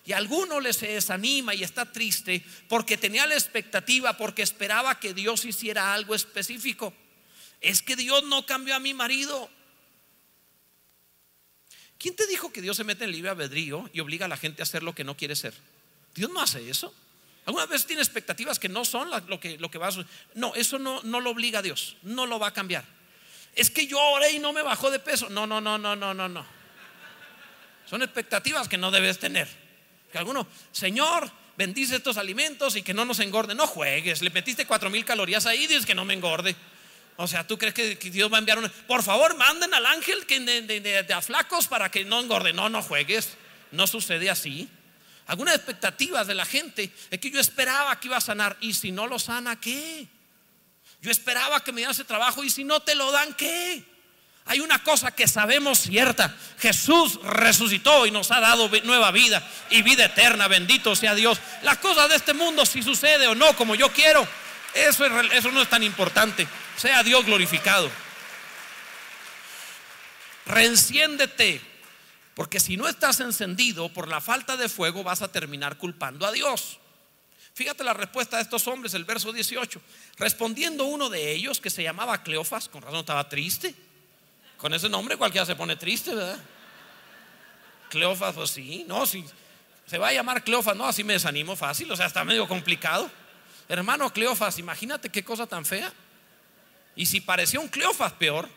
Y a alguno les se desanima y está triste porque tenía la expectativa, porque esperaba que Dios hiciera algo específico es que Dios no cambió a mi marido. ¿Quién te dijo que Dios se mete en libre albedrío y obliga a la gente a hacer lo que no quiere ser? Dios no hace eso. Algunas veces tiene expectativas que no son lo que, lo que va a No, eso no, no lo obliga a Dios, no lo va a cambiar. Es que yo oré y no me bajó de peso. No, no, no, no, no, no, no. Son expectativas que no debes tener. Que alguno, Señor, bendice estos alimentos y que no nos engorde. No juegues, le metiste cuatro mil calorías ahí dices que no me engorde. O sea, ¿tú crees que, Dios va a enviar un... Por favor, manden al ángel que de, a flacos para que no engorde. No, no juegues. No sucede así. Algunas expectativas de la gente es que yo esperaba que iba a sanar. Y si no lo sana, ¿qué? Yo esperaba que me diera ese trabajo. Y si no te lo dan, ¿qué? Hay una cosa que sabemos cierta. Jesús resucitó y nos ha dado nueva vida y vida eterna. Bendito sea Dios. Las cosas de este mundo, si sucede o no como yo quiero, eso, eso no es tan importante. Sea Dios glorificado. Reenciéndete, porque si no estás encendido por la falta de fuego vas a terminar culpando a Dios. Fíjate la respuesta de estos hombres, el verso 18. Respondiendo uno de ellos, que se llamaba Cleofas, con razón estaba triste. Con ese nombre cualquiera se pone triste, ¿verdad? Cleofas, pues sí, no, si se va a llamar Cleofas, no, así me desanimo fácil, o sea, está medio complicado. Hermano Cleofas, imagínate qué cosa tan fea. Y si parecía un Cleofas, peor.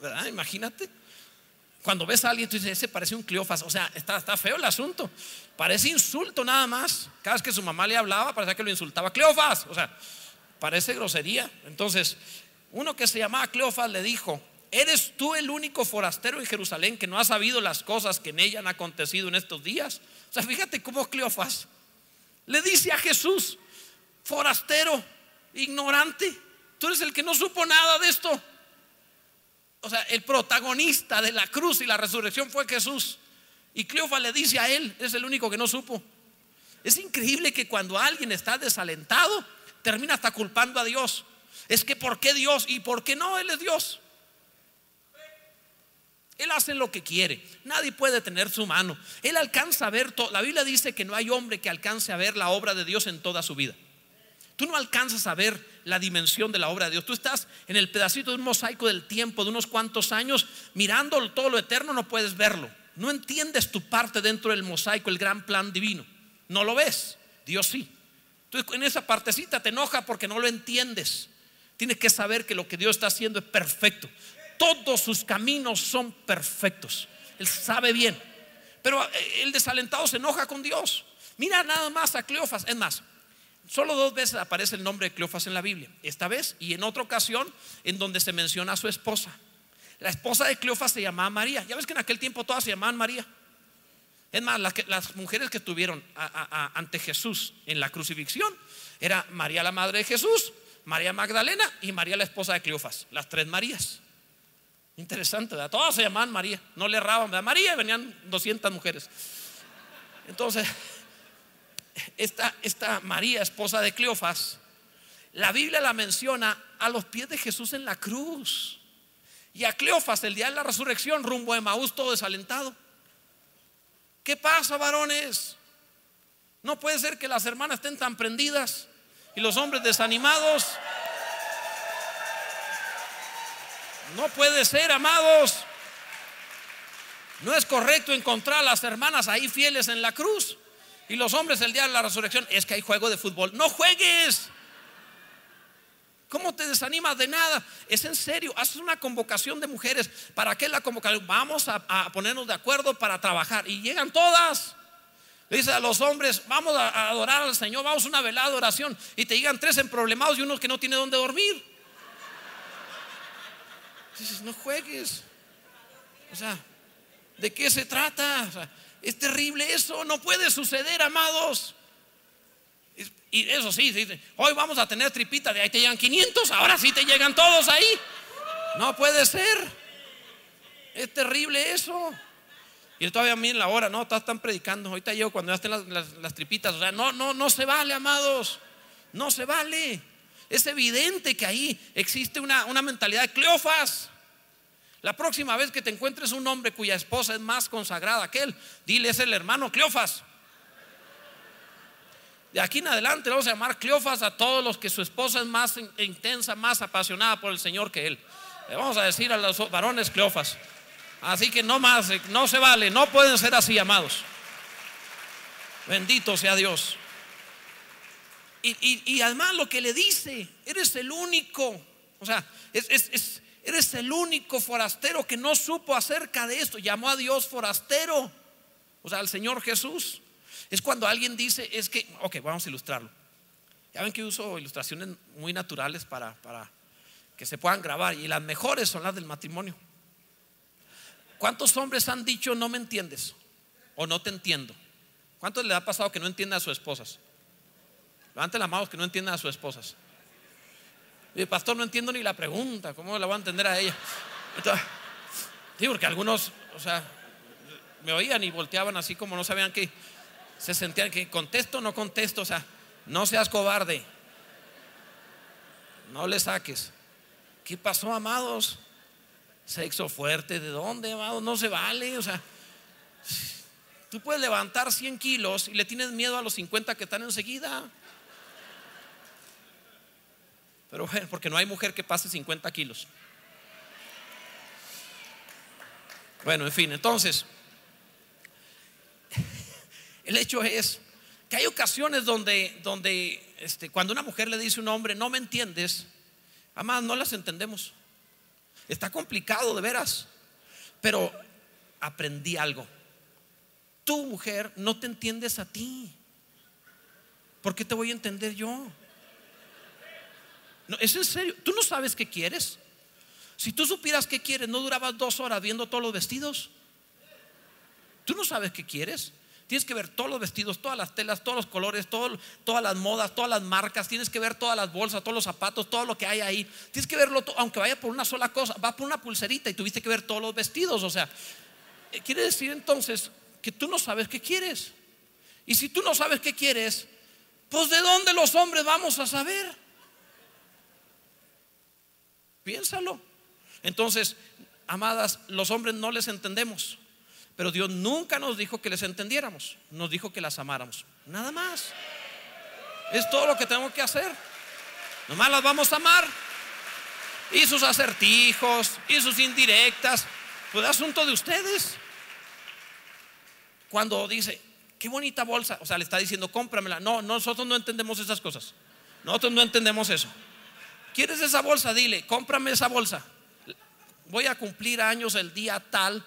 ¿Verdad? Imagínate. Cuando ves a alguien, tú dices, ese parece un Cleofas. O sea, está, está feo el asunto. Parece insulto nada más. Cada vez que su mamá le hablaba, parecía que lo insultaba. Cleofas. O sea, parece grosería. Entonces, uno que se llamaba Cleofas le dijo, ¿eres tú el único forastero en Jerusalén que no ha sabido las cosas que en ella han acontecido en estos días? O sea, fíjate cómo Cleofas le dice a Jesús, forastero, ignorante. Tú eres el que no supo nada de esto. O sea, el protagonista de la cruz y la resurrección fue Jesús. Y Cleofa le dice a él, es el único que no supo. Es increíble que cuando alguien está desalentado, termina hasta culpando a Dios. Es que ¿por qué Dios? ¿Y por qué no? Él es Dios. Él hace lo que quiere. Nadie puede tener su mano. Él alcanza a ver todo. La Biblia dice que no hay hombre que alcance a ver la obra de Dios en toda su vida. Tú no alcanzas a ver la dimensión de la obra de Dios. Tú estás en el pedacito de un mosaico del tiempo de unos cuantos años, mirando todo lo eterno, no puedes verlo. No entiendes tu parte dentro del mosaico, el gran plan divino. No lo ves. Dios sí. Entonces en esa partecita te enoja porque no lo entiendes. Tienes que saber que lo que Dios está haciendo es perfecto todos sus caminos son perfectos. Él sabe bien. Pero eh, el desalentado se enoja con Dios. Mira nada más a Cleofas. Es más, solo dos veces aparece el nombre de Cleofas en la Biblia. Esta vez y en otra ocasión en donde se menciona a su esposa. La esposa de Cleofas se llamaba María. Ya ves que en aquel tiempo todas se llamaban María. Es más, las, mujeres que estuvieron ante Jesús en la crucifixión era María la madre de Jesús, María Magdalena y María la esposa de Cleofas. Las tres Marías. Interesante, ¿verdad? Todas se llamaban María, no le erraban, ¿verdad? María venían 200 mujeres. Entonces, esta, esta María, esposa de Cleofas, la Biblia la menciona a los pies de Jesús en la cruz. Y a Cleofas el día de la resurrección rumbo a Emaús todo desalentado. ¿Qué pasa, varones? No puede ser que las hermanas estén tan prendidas y los hombres desanimados. No puede ser, amados. No es correcto encontrar a las hermanas ahí fieles en la cruz y los hombres el día de la resurrección. Es que hay juego de fútbol. No juegues. ¿Cómo te desanimas de nada? Es en serio, haces una convocación de mujeres. ¿Para qué la convocación? Vamos a, ponernos de acuerdo para trabajar. Y llegan todas. dice a los hombres, vamos a, adorar al Señor, vamos a una velada de oración. Y te llegan tres emproblemados y unos que no tienen dónde dormir. Dices, no juegues. O sea, ¿de qué se trata? Es terrible eso, no puede suceder, amados. Y eso sí, hoy vamos a tener tripita, de ahí te llegan 500, ahora sí te llegan todos ahí. No puede ser. Es terrible eso. Y todavía a mí en la hora, no, están predicando. Ahorita llego cuando ya estén las, tripitas. O sea, no, no, no se vale, amados. No se vale. Es evidente que ahí existe una, mentalidad de Cleofas. La próxima vez que te encuentres un hombre cuya esposa es más consagrada que él, dile es el hermano Cleofas. De aquí en adelante vamos a llamar Cleofas a todos los que su esposa es más intensa, más apasionada por el Señor que él. Le vamos a decir a los varones Cleofas. Así que no más, no se vale, no pueden ser así, amados. Bendito sea Dios. Y, además lo que le dice, eres el único, o sea, eres el único forastero que no supo acerca de esto. Llamó a Dios forastero, o sea, al Señor Jesús. Es cuando alguien dice, es que, ok, vamos a ilustrarlo. Ya ven que uso ilustraciones muy naturales para, para que se puedan grabar y las mejores son las del matrimonio. ¿Cuántos hombres han dicho no me entiendes o no te entiendo? ¿Cuántos le ha pasado que no entiende a sus esposas? Levanten las manos que no entiendan a sus esposas. El pastor no entiendo ni la pregunta, ¿cómo la voy a entender a ella? sí, porque algunos, o sea, me oían y volteaban así como no sabían que se sentían que contesto o no contesto, o sea, no seas cobarde. No le saques. ¿Qué pasó, amados? Sexo fuerte, ¿de dónde, amados? No se vale, o sea, tú puedes levantar 100 kilos y le tienes miedo a los 50 que están enseguida. Pero bueno, porque no hay mujer que pase 50 kilos. Bueno, en fin, entonces, el hecho es que hay ocasiones donde, donde este, cuando una mujer le dice a un hombre, no me entiendes, además no las entendemos. Está complicado, de veras. Pero aprendí algo. Tu mujer no te entiendes a ti. ¿Por qué te voy a entender yo? No, es en serio. ¿Tú no sabes qué quieres? Si tú supieras qué quieres, ¿no durabas dos horas viendo todos los vestidos? ¿Tú no sabes qué quieres? Tienes que ver todos los vestidos, todas las telas, todos los colores, todas las modas, todas las marcas. Tienes que ver todas las bolsas, todos los zapatos, todo lo que hay ahí. Tienes que verlo, aunque vaya por una sola cosa. Va por una pulserita y tuviste que ver todos los vestidos. O sea, eh, quiere decir entonces que tú no sabes qué quieres. Y si tú no sabes qué quieres, pues de dónde los hombres vamos a saber. Piénsalo. Entonces, amadas, los hombres no les entendemos. Pero Dios nunca nos dijo que les entendiéramos, nos dijo que las amáramos. Nada más. Es todo lo que tenemos que hacer. Nomás las vamos a amar. Y sus acertijos, y sus indirectas, pues asunto de ustedes. Cuando dice, qué bonita bolsa, o sea, le está diciendo, cómpramela. No, nosotros no entendemos esas cosas. Nosotros no entendemos eso. ¿Quieres esa bolsa? Dile, cómprame esa bolsa. Voy a cumplir años el día tal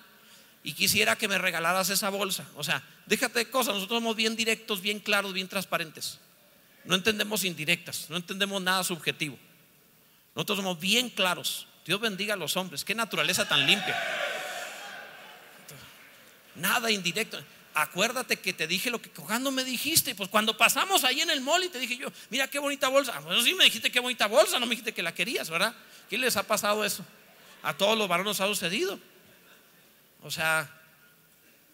y quisiera que me regalaras esa bolsa. O sea, déjate de cosas, nosotros somos bien directos, bien claros, bien transparentes. No entendemos indirectas, no entendemos nada subjetivo. Nosotros somos bien claros. Dios bendiga a los hombres, qué naturaleza tan limpia. Nada indirecto. Acuérdate que te dije lo que cuando me dijiste, pues cuando pasamos ahí en el mall y te dije yo, mira qué bonita bolsa. Pues sí me dijiste qué bonita bolsa, no me dijiste que la querías, ¿verdad? ¿Qué les ha pasado eso? A todos los varones ha sucedido. O sea,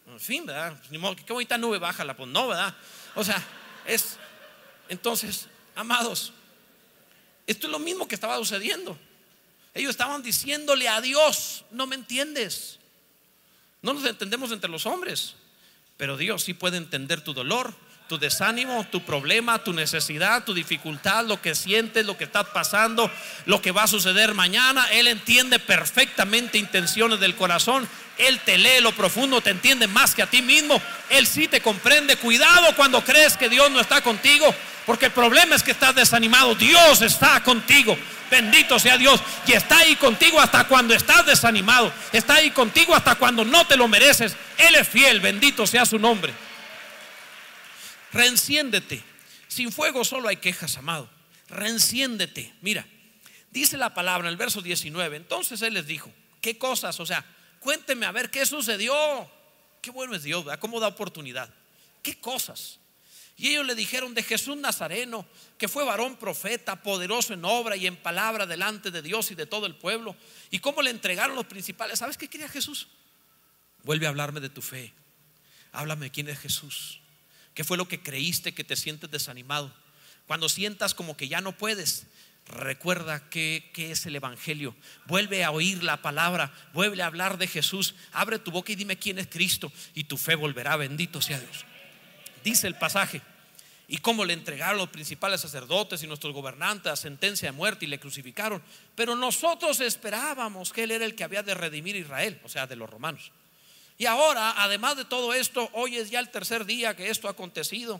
en fin, ¿verdad? Pues, ni modo, qué bonita nube bájala, pues no, ¿verdad? O sea, es. Entonces, amados, esto es lo mismo que estaba sucediendo. Ellos estaban diciéndole a Dios, no me entiendes. No nos entendemos entre los hombres, pero Dios sí puede entender tu dolor, tu desánimo, tu problema, tu necesidad, tu dificultad, lo que sientes, lo que estás pasando, lo que va a suceder mañana. Él entiende perfectamente intenciones del corazón. Él te lee lo profundo, te entiende más que a ti mismo. Él sí te comprende. Cuidado cuando crees que Dios no está contigo, porque el problema es que estás desanimado. Dios está contigo. Bendito sea Dios. Y está ahí contigo hasta cuando estás desanimado. Está ahí contigo hasta cuando no te lo mereces. Él es fiel. Bendito sea su nombre. Reenciéndete. Sin fuego solo hay quejas, amado. Reenciéndete. Mira, dice la palabra en el verso 19. Entonces él les dijo, ¿qué cosas? O sea, cuénteme a ver qué sucedió. Qué bueno es Dios, ¿verdad? ¿Cómo da oportunidad? ¿Qué cosas? Y ellos le dijeron de Jesús Nazareno, que fue varón profeta, poderoso en obra y en palabra delante de Dios y de todo el pueblo. Y cómo le entregaron los principales. ¿Sabes qué quería Jesús? Vuelve a hablarme de tu fe. Háblame quién es Jesús. ¿Qué fue lo que creíste que te sientes desanimado? Cuando sientas como que ya no puedes, recuerda qué, es el Evangelio. Vuelve a oír la palabra, vuelve a hablar de Jesús. Abre tu boca y dime quién es Cristo y tu fe volverá. Bendito sea Dios. Dice el pasaje. Y cómo le entregaron los principales sacerdotes y nuestros gobernantes a sentencia de muerte y le crucificaron. Pero nosotros esperábamos que Él era el que había de redimir a Israel, o sea, de los romanos. Y ahora, además de todo esto, hoy es ya el tercer día que esto ha acontecido.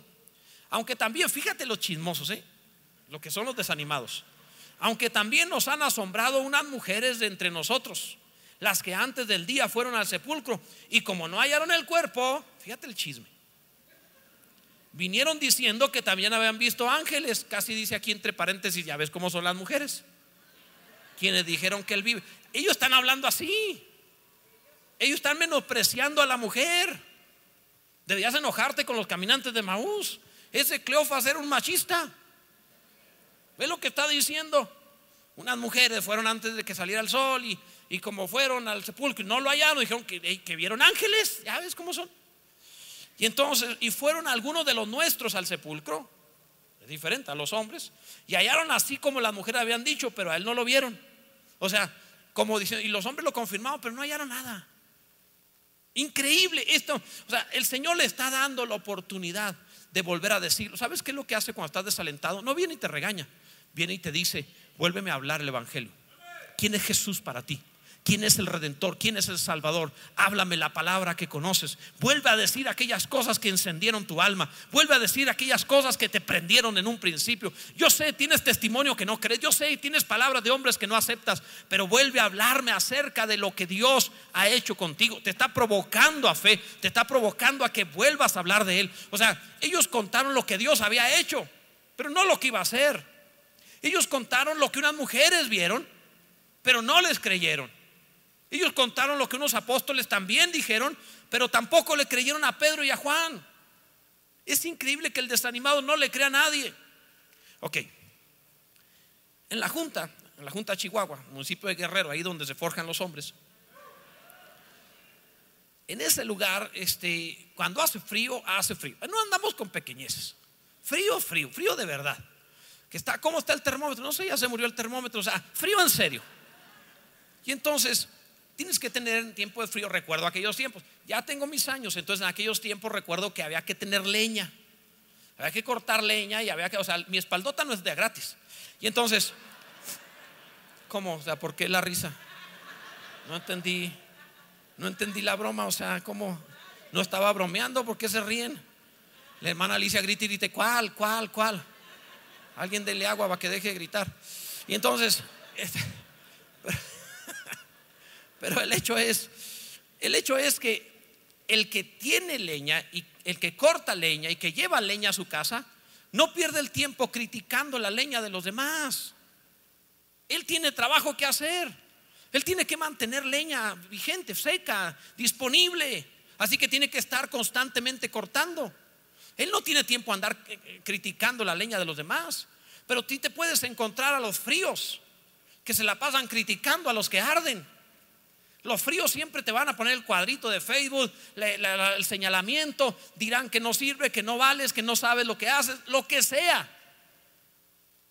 Aunque también, fíjate los chismosos, ¿eh? lo que son los desanimados. Aunque también nos han asombrado unas mujeres de entre nosotros, las que antes del día fueron al sepulcro y como no hallaron el cuerpo, fíjate el chisme. Vinieron diciendo que también habían visto ángeles, casi dice aquí entre paréntesis, ya ves cómo son las mujeres. Quienes dijeron que él vive. Ellos están hablando así. Ellos están menospreciando a la mujer. Deberías enojarte con los caminantes de Maús. Ese Cleofas era un machista. ¿Ve lo que está diciendo? Unas mujeres fueron antes de que saliera el sol y, como fueron al sepulcro y no lo hallaron, dijeron que, que vieron ángeles. Ya ves cómo son. Y entonces, y fueron algunos de los nuestros al sepulcro. Es diferente a los hombres. Y hallaron así como las mujeres habían dicho, pero a él no lo vieron. O sea, como dicen, y los hombres lo confirmaron, pero no hallaron nada. Increíble esto. O sea, el Señor le está dando la oportunidad de volver a decirlo. ¿Sabes qué es lo que hace cuando estás desalentado? No viene y te regaña. Viene y te dice, vuélveme a hablar el Evangelio. ¿Quién es Jesús para ti? ¿Quién es el redentor? ¿Quién es el salvador? Háblame la palabra que conoces. Vuelve a decir aquellas cosas que encendieron tu alma. Vuelve a decir aquellas cosas que te prendieron en un principio. Yo sé, tienes testimonio que no crees. Yo sé, tienes palabras de hombres que no aceptas. Pero vuelve a hablarme acerca de lo que Dios ha hecho contigo. Te está provocando a fe. Te está provocando a que vuelvas a hablar de Él. O sea, ellos contaron lo que Dios había hecho, pero no lo que iba a hacer. Ellos contaron lo que unas mujeres vieron, pero no les creyeron. Ellos contaron lo que unos apóstoles también dijeron, pero tampoco le creyeron a Pedro y a Juan. Es increíble que el desanimado no le crea a nadie. Ok. En la Junta, en la Junta Chihuahua, municipio de Guerrero, ahí donde se forjan los hombres. En ese lugar, este, cuando hace frío, hace frío. No andamos con pequeñeces. Frío, frío, frío de verdad. Que está, ¿Cómo está el termómetro? No sé, ya se murió el termómetro. O sea, frío en serio. Y entonces, tienes que tener tiempo de frío. Recuerdo aquellos tiempos. Ya tengo mis años, entonces en aquellos tiempos recuerdo que había que tener leña. Había que cortar leña y había que, o sea, mi espaldota no es de gratis. Y entonces, ¿cómo? O sea, ¿por qué la risa? No entendí, no entendí la broma, o sea, ¿cómo? No estaba bromeando, ¿por qué se ríen? La hermana Alicia grita y dice, ¿cuál, cuál, cuál? Alguien dele agua para que deje de gritar. Y entonces, este, pero el hecho es, el hecho es que el que tiene leña y el que corta leña y que lleva leña a su casa, no pierde el tiempo criticando la leña de los demás. Él tiene trabajo que hacer. Él tiene que mantener leña vigente, seca, disponible. Así que tiene que estar constantemente cortando. Él no tiene tiempo a andar eh, eh, criticando la leña de los demás. Pero tú te puedes encontrar a los fríos que se la pasan criticando a los que arden. Los fríos siempre te van a poner el cuadrito de Facebook, el señalamiento, dirán que no sirve, que no vales, que no sabes lo que haces, lo que sea.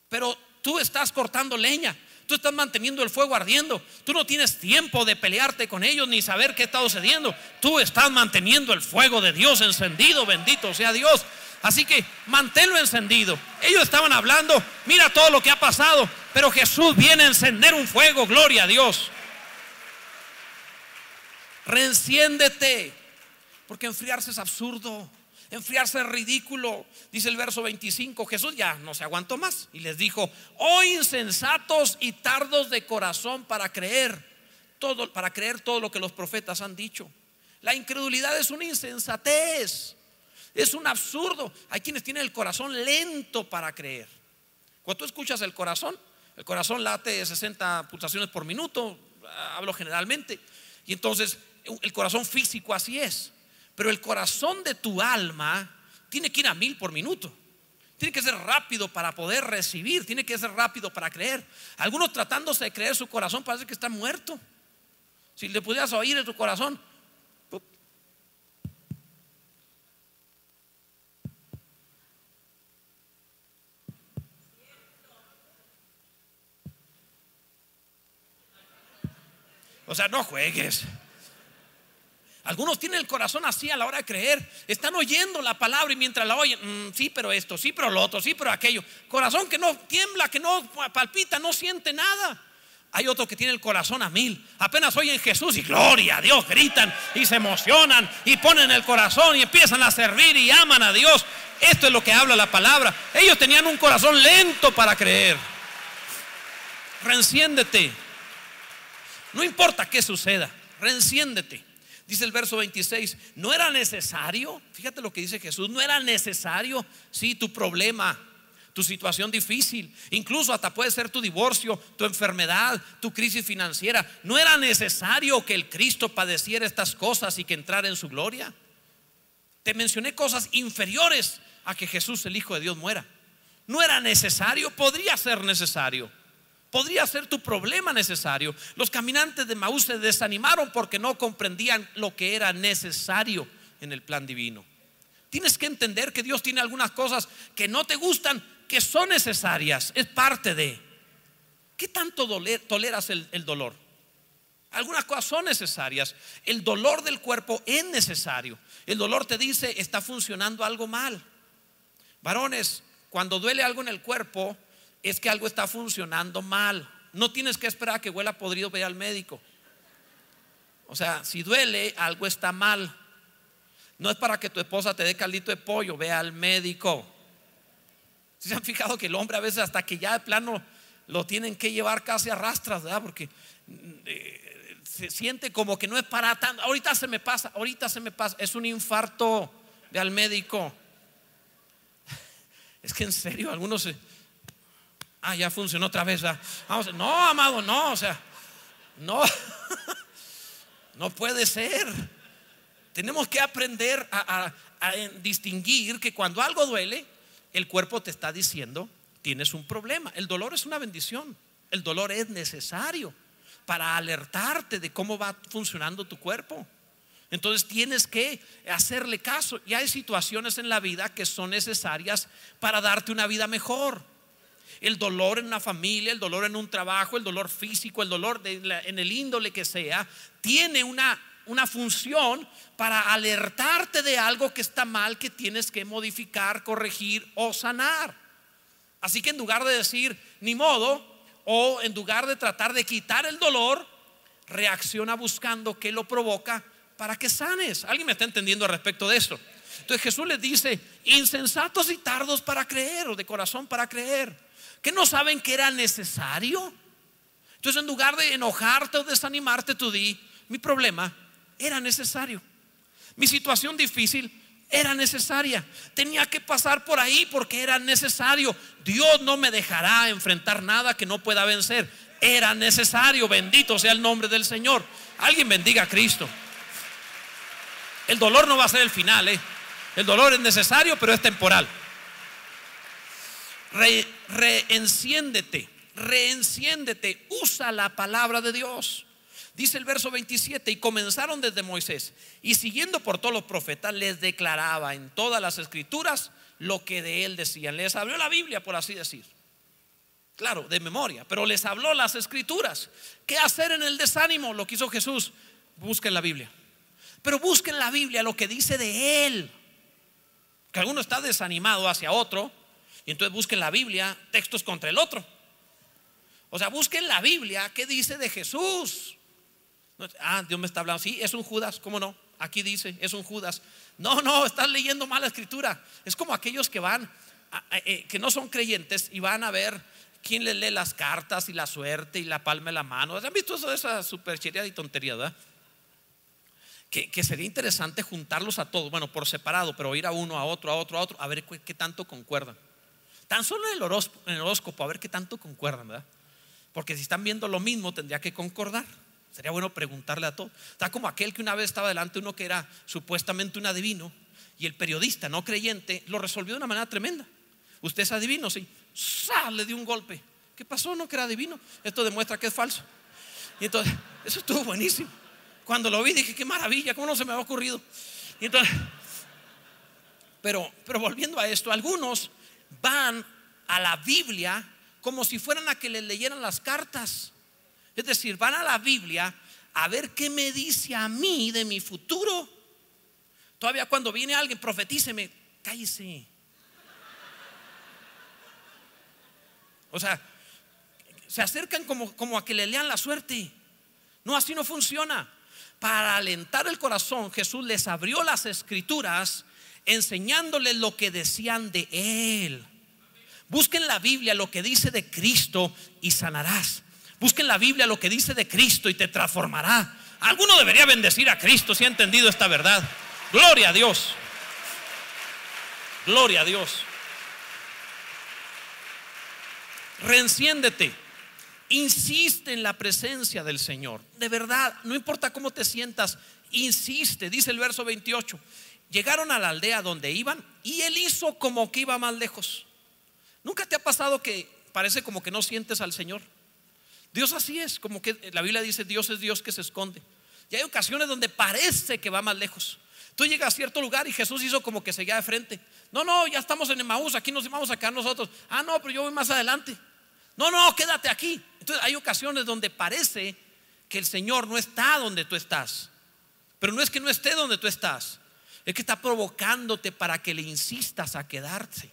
Pero tú estás cortando leña, tú estás manteniendo el fuego ardiendo, tú no tienes tiempo de pelearte con ellos ni saber qué está sucediendo, tú estás manteniendo el fuego de Dios encendido, bendito sea Dios. Así que manténlo encendido. Ellos estaban hablando, mira todo lo que ha pasado, pero Jesús viene a encender un fuego, gloria a Dios. Reenciéndete. Porque enfriarse es absurdo. Enfriarse es ridículo. Dice el verso 25. Jesús ya no se aguantó más. Y les dijo: Oh insensatos y tardos de corazón para creer. Todo, para creer todo lo que los profetas han dicho. La incredulidad es una insensatez. Es un absurdo. Hay quienes tienen el corazón lento para creer. Cuando tú escuchas el corazón, el corazón late 60 pulsaciones por minuto, hablo generalmente. Y entonces el corazón físico así es, pero el corazón de tu alma tiene que ir a mil por minuto. Tiene que ser rápido para poder recibir, tiene que ser rápido para creer. Algunos tratándose de creer su corazón parece que está muerto. Si le pudieras oír en tu corazón, O sea, no juegues. Algunos tienen el corazón así a la hora de creer. Están oyendo la palabra y mientras la oyen, mm, sí, pero esto, sí, pero lo otro, sí, pero aquello. Corazón que no tiembla, que no palpita, no siente nada. Hay otros que tienen el corazón a mil. Apenas oyen Jesús y gloria a Dios, gritan y se emocionan y ponen el corazón y empiezan a servir y aman a Dios. Esto es lo que habla la palabra. Ellos tenían un corazón lento para creer. Reenciéndete. No importa qué suceda, reenciéndete. Dice el verso 26, no era necesario, fíjate lo que dice Jesús, no era necesario, sí, tu problema, tu situación difícil, incluso hasta puede ser tu divorcio, tu enfermedad, tu crisis financiera. No era necesario que el Cristo padeciera estas cosas y que entrara en su gloria. Te mencioné cosas inferiores a que Jesús, el Hijo de Dios, muera. No era necesario, podría ser necesario podría ser tu problema necesario. Los caminantes de Maús se desanimaron porque no comprendían lo que era necesario en el plan divino. Tienes que entender que Dios tiene algunas cosas que no te gustan, que son necesarias, es parte de. ¿Qué tanto toleras el, el dolor? Algunas cosas son necesarias. El dolor del cuerpo es necesario. El dolor te dice, está funcionando algo mal. Varones, cuando duele algo en el cuerpo, es que algo está funcionando mal. No tienes que esperar que huela podrido, ve al médico. O sea, si duele, algo está mal. No es para que tu esposa te dé caldito de pollo, ve al médico. Si se han fijado que el hombre a veces hasta que ya de plano lo tienen que llevar casi a rastras, ¿verdad? Porque eh, se siente como que no es para tanto. Ahorita se me pasa, ahorita se me pasa. Es un infarto, ve al médico. Es que en serio, algunos Ah, ya funcionó otra vez. Vamos, no, amado, no, o sea, no, no puede ser. Tenemos que aprender a, distinguir que cuando algo duele, el cuerpo te está diciendo, tienes un problema. El dolor es una bendición. El dolor es necesario para alertarte de cómo va funcionando tu cuerpo. Entonces tienes que hacerle caso. Y hay situaciones en la vida que son necesarias para darte una vida mejor. El dolor en una familia, el dolor en un trabajo, el dolor físico, el dolor en el índole que sea, tiene una, una función para alertarte de algo que está mal, que tienes que modificar, corregir o sanar. Así que en lugar de decir, ni modo, o en lugar de tratar de quitar el dolor, reacciona buscando qué lo provoca para que sanes. ¿Alguien me está entendiendo al respecto de esto? Entonces Jesús les dice, insensatos y tardos para creer, o de corazón para creer, que no saben que era necesario. Entonces en lugar de enojarte o desanimarte, tú di, mi problema era necesario. Mi situación difícil era necesaria. Tenía que pasar por ahí porque era necesario. Dios no me dejará enfrentar nada que no pueda vencer. Era necesario. Bendito sea el nombre del Señor. Alguien bendiga a Cristo. El dolor no va a ser el final. ¿eh? El dolor es necesario, pero es temporal. Reenciéndete, reenciéndete. Usa la palabra de Dios. Dice el verso 27, y comenzaron desde Moisés, y siguiendo por todos los profetas, les declaraba en todas las escrituras lo que de él decían. Les abrió la Biblia, por así decir. Claro, de memoria, pero les habló las escrituras. ¿Qué hacer en el desánimo? Lo que hizo Jesús. Busquen la Biblia. Pero busquen la Biblia, lo que dice de él. Que alguno está desanimado hacia otro, y entonces busquen la Biblia, textos contra el otro. O sea, busquen la Biblia, ¿qué dice de Jesús? Ah, Dios me está hablando. Sí, es un Judas, ¿cómo no? Aquí dice, es un Judas. No, no, estás leyendo mala escritura. Es como aquellos que van, eh, que no son creyentes y van a ver quién les lee las cartas y la suerte y la palma de la mano. ¿Han visto eso, esa superchería y tontería, verdad? Que, sería interesante juntarlos a todos, bueno, por separado, pero ir a uno, a otro, a otro, a otro, a ver qué, tanto concuerdan. Tan solo en el, horóscopo, a ver qué tanto concuerdan, ¿verdad? Porque si están viendo lo mismo, tendría que concordar. Sería bueno preguntarle a todos. Está como aquel que una vez estaba delante uno que era supuestamente un adivino y el periodista no creyente lo resolvió de una manera tremenda. ¿Usted es adivino? Sí. sale Le dio un golpe. ¿Qué pasó? No que era adivino. Esto demuestra que es falso. Y entonces, eso estuvo buenísimo. Cuando lo vi dije, qué maravilla, ¿cómo no se me había ocurrido? Y entonces, pero, pero volviendo a esto, algunos van a la Biblia como si fueran a que les leyeran las cartas. Es decir, van a la Biblia a ver qué me dice a mí de mi futuro. Todavía cuando viene alguien, profetíceme, cállese. O sea, se acercan como, como a que le lean la suerte. No, así no funciona. Para alentar el corazón, Jesús les abrió las escrituras enseñándoles lo que decían de Él. Busquen la Biblia lo que dice de Cristo y sanarás. Busquen la Biblia lo que dice de Cristo y te transformará. Alguno debería bendecir a Cristo si ha entendido esta verdad. Gloria a Dios. Gloria a Dios. Reenciéndete. Insiste en la presencia del Señor. De verdad, no importa cómo te sientas, insiste. Dice el verso 28. Llegaron a la aldea donde iban y él hizo como que iba más lejos. ¿Nunca te ha pasado que parece como que no sientes al Señor? Dios así es, como que la Biblia dice, Dios es Dios que se esconde. Y hay ocasiones donde parece que va más lejos. Tú llegas a cierto lugar y Jesús hizo como que seguía de frente. No, no, ya estamos en Emaús, aquí nos vamos a quedar nosotros. Ah, no, pero yo voy más adelante. No, no, quédate aquí. Entonces hay ocasiones donde parece que el Señor no está donde tú estás. Pero no es que no esté donde tú estás. Es que está provocándote para que le insistas a quedarte.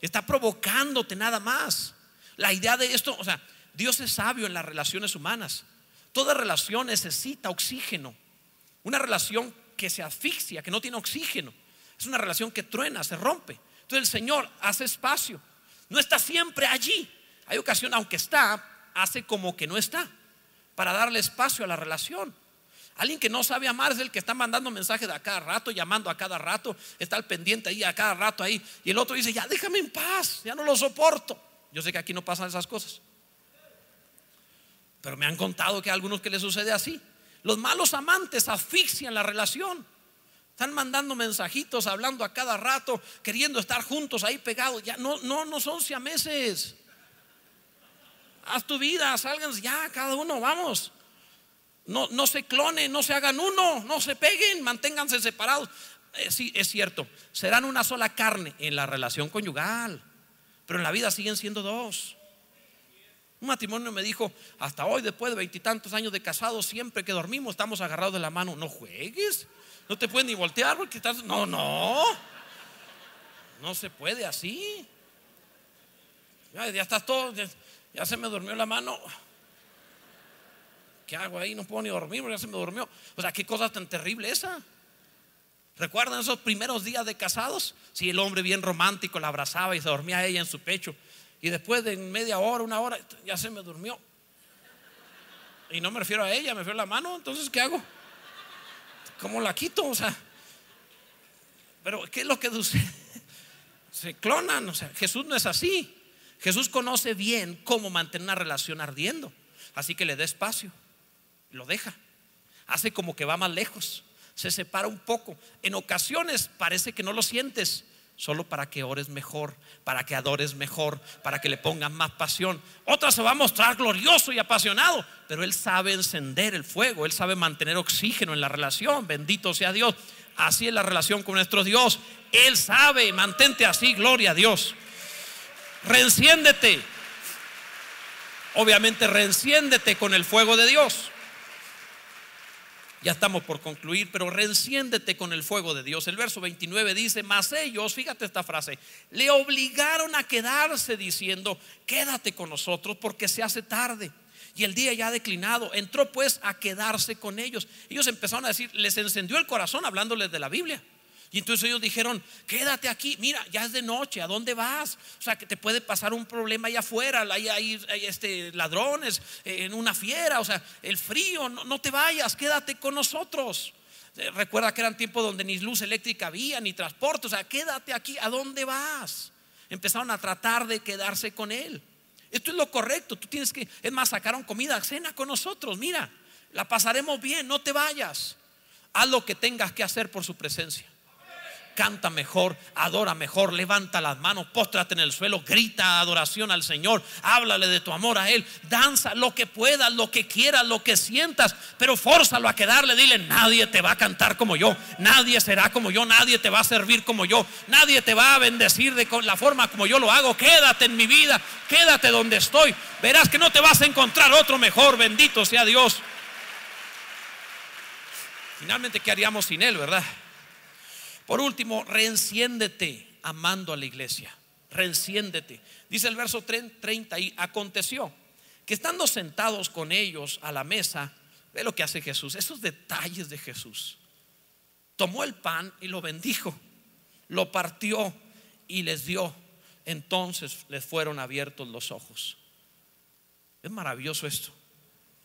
Está provocándote nada más. La idea de esto, o sea, Dios es sabio en las relaciones humanas. Toda relación necesita oxígeno. Una relación que se asfixia, que no tiene oxígeno, es una relación que truena, se rompe. Entonces el Señor hace espacio. No está siempre allí. Hay ocasión, aunque está, hace como que no está, para darle espacio a la relación. Alguien que no sabe amar es el que está mandando mensajes a cada rato, llamando a cada rato, está al pendiente ahí, a cada rato ahí. Y el otro dice, ya déjame en paz, ya no lo soporto. Yo sé que aquí no pasan esas cosas. Pero me han contado que a algunos que les sucede así. Los malos amantes asfixian la relación. Están mandando mensajitos, hablando a cada rato, queriendo estar juntos ahí pegados. Ya no, no, no son siameses. Haz tu vida, salgan ya, cada uno, vamos. No, no se clonen, no se hagan uno, no se peguen, manténganse separados. Eh, sí, es cierto, serán una sola carne en la relación conyugal, pero en la vida siguen siendo dos. Un matrimonio me dijo, hasta hoy, después de veintitantos años de casado, siempre que dormimos estamos agarrados de la mano. No juegues, no te puedes ni voltear porque estás... No, no, no se puede así. Ya estás todo, ya, se me durmió la mano. ¿Qué hago ahí? No puedo ni dormir ya se me durmió. O sea, qué cosa tan terrible esa. ¿Recuerdan esos primeros días de casados? Si el hombre bien romántico la abrazaba y se dormía ella en su pecho. Y después de media hora, una hora, ya se me durmió. Y no me refiero a ella, me refiero a la mano. Entonces, ¿qué hago? ¿Cómo la quito? O sea, pero ¿qué es lo que? Se clonan. O sea, Jesús no es así. Jesús conoce bien cómo mantener una relación ardiendo. Así que le da espacio. Lo deja. Hace como que va más lejos se separa un poco. En ocasiones parece que no lo sientes, solo para que ores mejor, para que adores mejor, para que le pongas más pasión. Otra se va a mostrar glorioso y apasionado, pero Él sabe encender el fuego, Él sabe mantener oxígeno en la relación, bendito sea Dios. Así es la relación con nuestro Dios. Él sabe, mantente así, gloria a Dios. Reenciéndete. Obviamente reenciéndete con el fuego de Dios. Ya estamos por concluir, pero reenciéndete con el fuego de Dios. El verso 29 dice, mas ellos, fíjate esta frase, le obligaron a quedarse diciendo, quédate con nosotros porque se hace tarde. Y el día ya ha declinado. Entró pues a quedarse con ellos. Ellos empezaron a decir, les encendió el corazón hablándoles de la Biblia. Y entonces ellos dijeron, quédate aquí, mira, ya es de noche, ¿a dónde vas? O sea, que te puede pasar un problema allá afuera, hay, hay, este, ladrones, eh, en una fiera, o sea, el frío, no, te vayas, quédate con nosotros. Eh, recuerda que eran tiempos donde ni luz eléctrica había, ni transporte, o sea, quédate aquí, ¿a dónde vas? Empezaron a tratar de quedarse con él. Esto es lo correcto, tú tienes que, es más, sacaron comida, cena con nosotros, mira, la pasaremos bien, no te vayas. Haz lo que tengas que hacer por su presencia canta mejor, adora mejor, levanta las manos, póstrate en el suelo, grita adoración al Señor, háblale de tu amor a Él, danza lo que puedas, lo que quieras, lo que sientas, pero fórzalo a quedarle, dile, nadie te va a cantar como yo, nadie será como yo, nadie te va a servir como yo, nadie te va a bendecir de la forma como yo lo hago, quédate en mi vida, quédate donde estoy, verás que no te vas a encontrar otro mejor, bendito sea Dios. Finalmente, ¿qué haríamos sin Él, verdad? Por último, reenciéndete amando a la iglesia. Reenciéndete. Dice el verso 30 y aconteció que estando sentados con ellos a la mesa, ve lo que hace Jesús, esos detalles de Jesús. Tomó el pan y lo bendijo, lo partió y les dio. Entonces les fueron abiertos los ojos. Es maravilloso esto.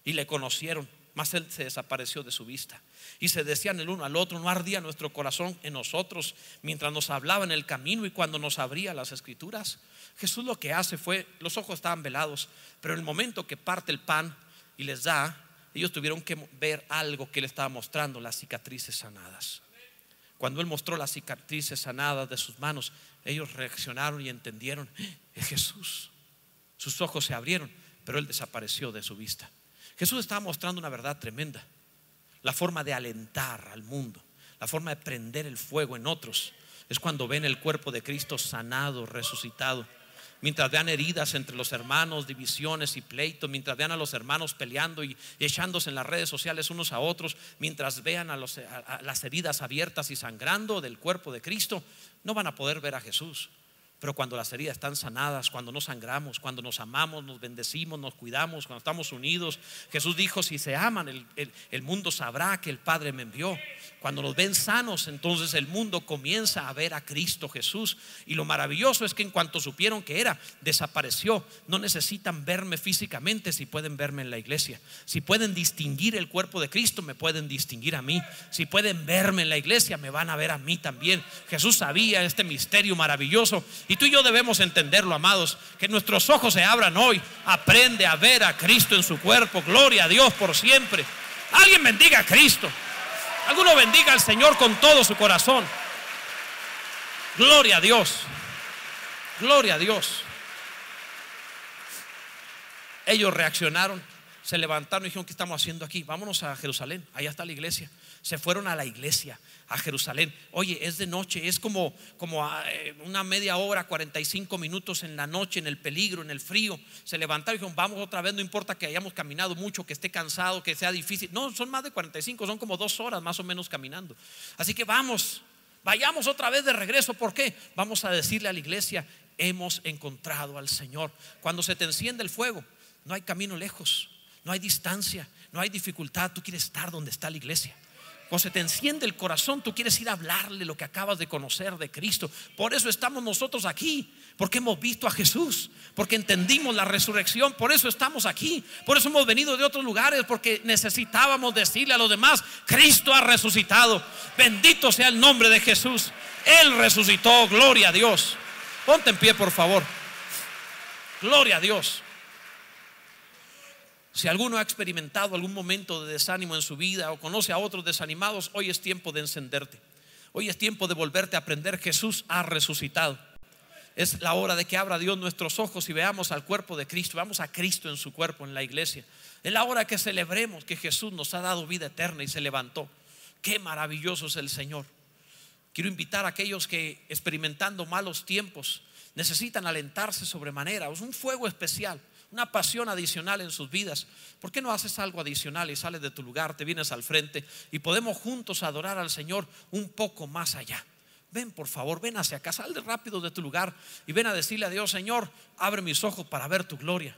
Y le conocieron, mas él se desapareció de su vista y se decían el uno al otro, no ardía nuestro corazón en nosotros mientras nos hablaba en el camino y cuando nos abría las escrituras. Jesús lo que hace fue, los ojos estaban velados, pero en el momento que parte el pan y les da, ellos tuvieron que ver algo que él estaba mostrando, las cicatrices sanadas. Cuando él mostró las cicatrices sanadas de sus manos, ellos reaccionaron y entendieron, ¡Eh! es Jesús. Sus ojos se abrieron, pero él desapareció de su vista. Jesús estaba mostrando una verdad tremenda la forma de alentar al mundo, la forma de prender el fuego en otros. Es cuando ven el cuerpo de Cristo sanado, resucitado. Mientras vean heridas entre los hermanos, divisiones y pleitos, mientras vean a los hermanos peleando y, echándose en las redes sociales unos a otros, mientras vean a, a las heridas abiertas y sangrando del cuerpo de Cristo, no van a poder ver a Jesús. Pero cuando las heridas están sanadas, cuando no sangramos, cuando nos amamos, nos bendecimos, nos cuidamos, cuando estamos unidos, Jesús dijo, si se aman, el, el, mundo sabrá que el Padre me envió. Cuando nos ven sanos, entonces el mundo comienza a ver a Cristo Jesús. Y lo maravilloso es que en cuanto supieron que era, desapareció. No necesitan verme físicamente si pueden verme en la iglesia. Si pueden distinguir el cuerpo de Cristo, me pueden distinguir a mí. Si pueden verme en la iglesia, me van a ver a mí también. Jesús sabía este misterio maravilloso y tú y yo debemos entenderlo, amados, que nuestros ojos se abran hoy. Aprende a ver a Cristo en su cuerpo. Gloria a Dios por siempre. Alguien bendiga a Cristo. Alguno bendiga al Señor con todo su corazón. Gloria a Dios. Gloria a Dios. Ellos reaccionaron, se levantaron y dijeron, ¿qué estamos haciendo aquí? Vámonos a Jerusalén, allá está la iglesia. Se fueron a la iglesia, a Jerusalén. Oye, es de noche, es como, como eh, una media hora, 45 minutos en la noche, en el peligro, en el frío. Se levantaron y dijeron, vamos otra vez, no importa que hayamos caminado mucho, que esté cansado, que sea difícil. No, son más de 45, son como dos horas más o menos caminando. Así que vamos, vayamos otra vez de regreso. ¿Por qué? Vamos a decirle a la iglesia, hemos encontrado al Señor. Cuando se te enciende el fuego, no hay camino lejos, no hay distancia, no hay dificultad. Tú quieres estar donde está la iglesia. Cuando se te enciende el corazón, tú quieres ir a hablarle lo que acabas de conocer de Cristo. Por eso estamos nosotros aquí, porque hemos visto a Jesús, porque entendimos la resurrección, por eso estamos aquí, por eso hemos venido de otros lugares, porque necesitábamos decirle a los demás, Cristo ha resucitado, bendito sea el nombre de Jesús, Él resucitó, gloria a Dios. Ponte en pie, por favor. Gloria a Dios. Si alguno ha experimentado algún momento de desánimo en su vida o conoce a otros desanimados, hoy es tiempo de encenderte. Hoy es tiempo de volverte a aprender. Jesús ha resucitado. Es la hora de que abra Dios nuestros ojos y veamos al cuerpo de Cristo. Vamos a Cristo en su cuerpo, en la iglesia. Es la hora que celebremos que Jesús nos ha dado vida eterna y se levantó. Qué maravilloso es el Señor. Quiero invitar a aquellos que experimentando malos tiempos necesitan alentarse sobremanera. Es un fuego especial una pasión adicional en sus vidas. ¿Por qué no haces algo adicional y sales de tu lugar, te vienes al frente y podemos juntos adorar al Señor un poco más allá? Ven, por favor, ven hacia acá, sal rápido de tu lugar y ven a decirle a Dios, Señor, abre mis ojos para ver tu gloria,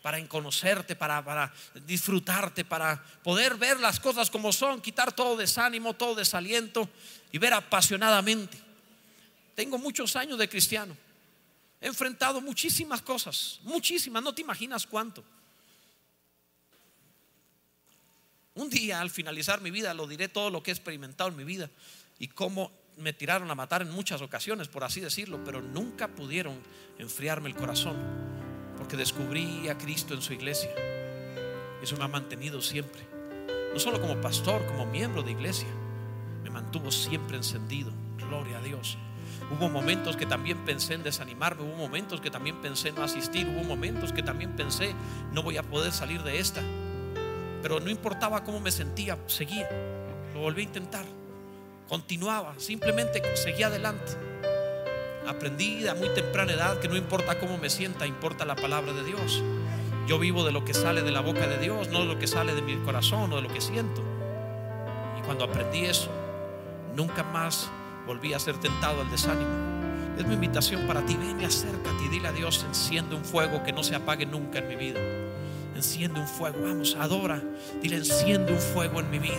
para conocerte, para, para disfrutarte, para poder ver las cosas como son, quitar todo desánimo, todo desaliento y ver apasionadamente. Tengo muchos años de cristiano He enfrentado muchísimas cosas, muchísimas, no te imaginas cuánto. Un día al finalizar mi vida lo diré todo lo que he experimentado en mi vida y cómo me tiraron a matar en muchas ocasiones, por así decirlo, pero nunca pudieron enfriarme el corazón porque descubrí a Cristo en su iglesia. Eso me ha mantenido siempre, no solo como pastor, como miembro de iglesia, me mantuvo siempre encendido. Gloria a Dios. Hubo momentos que también pensé en desanimarme, hubo momentos que también pensé en no asistir, hubo momentos que también pensé no voy a poder salir de esta. Pero no importaba cómo me sentía, seguía, lo volví a intentar, continuaba, simplemente seguía adelante. Aprendí a muy temprana edad que no importa cómo me sienta, importa la palabra de Dios. Yo vivo de lo que sale de la boca de Dios, no de lo que sale de mi corazón o de lo que siento. Y cuando aprendí eso, nunca más volví a ser tentado al desánimo. Es mi invitación para ti. Ven y acércate y dile a Dios, enciende un fuego que no se apague nunca en mi vida. Enciende un fuego, vamos, adora. Dile, enciende un fuego en mi vida.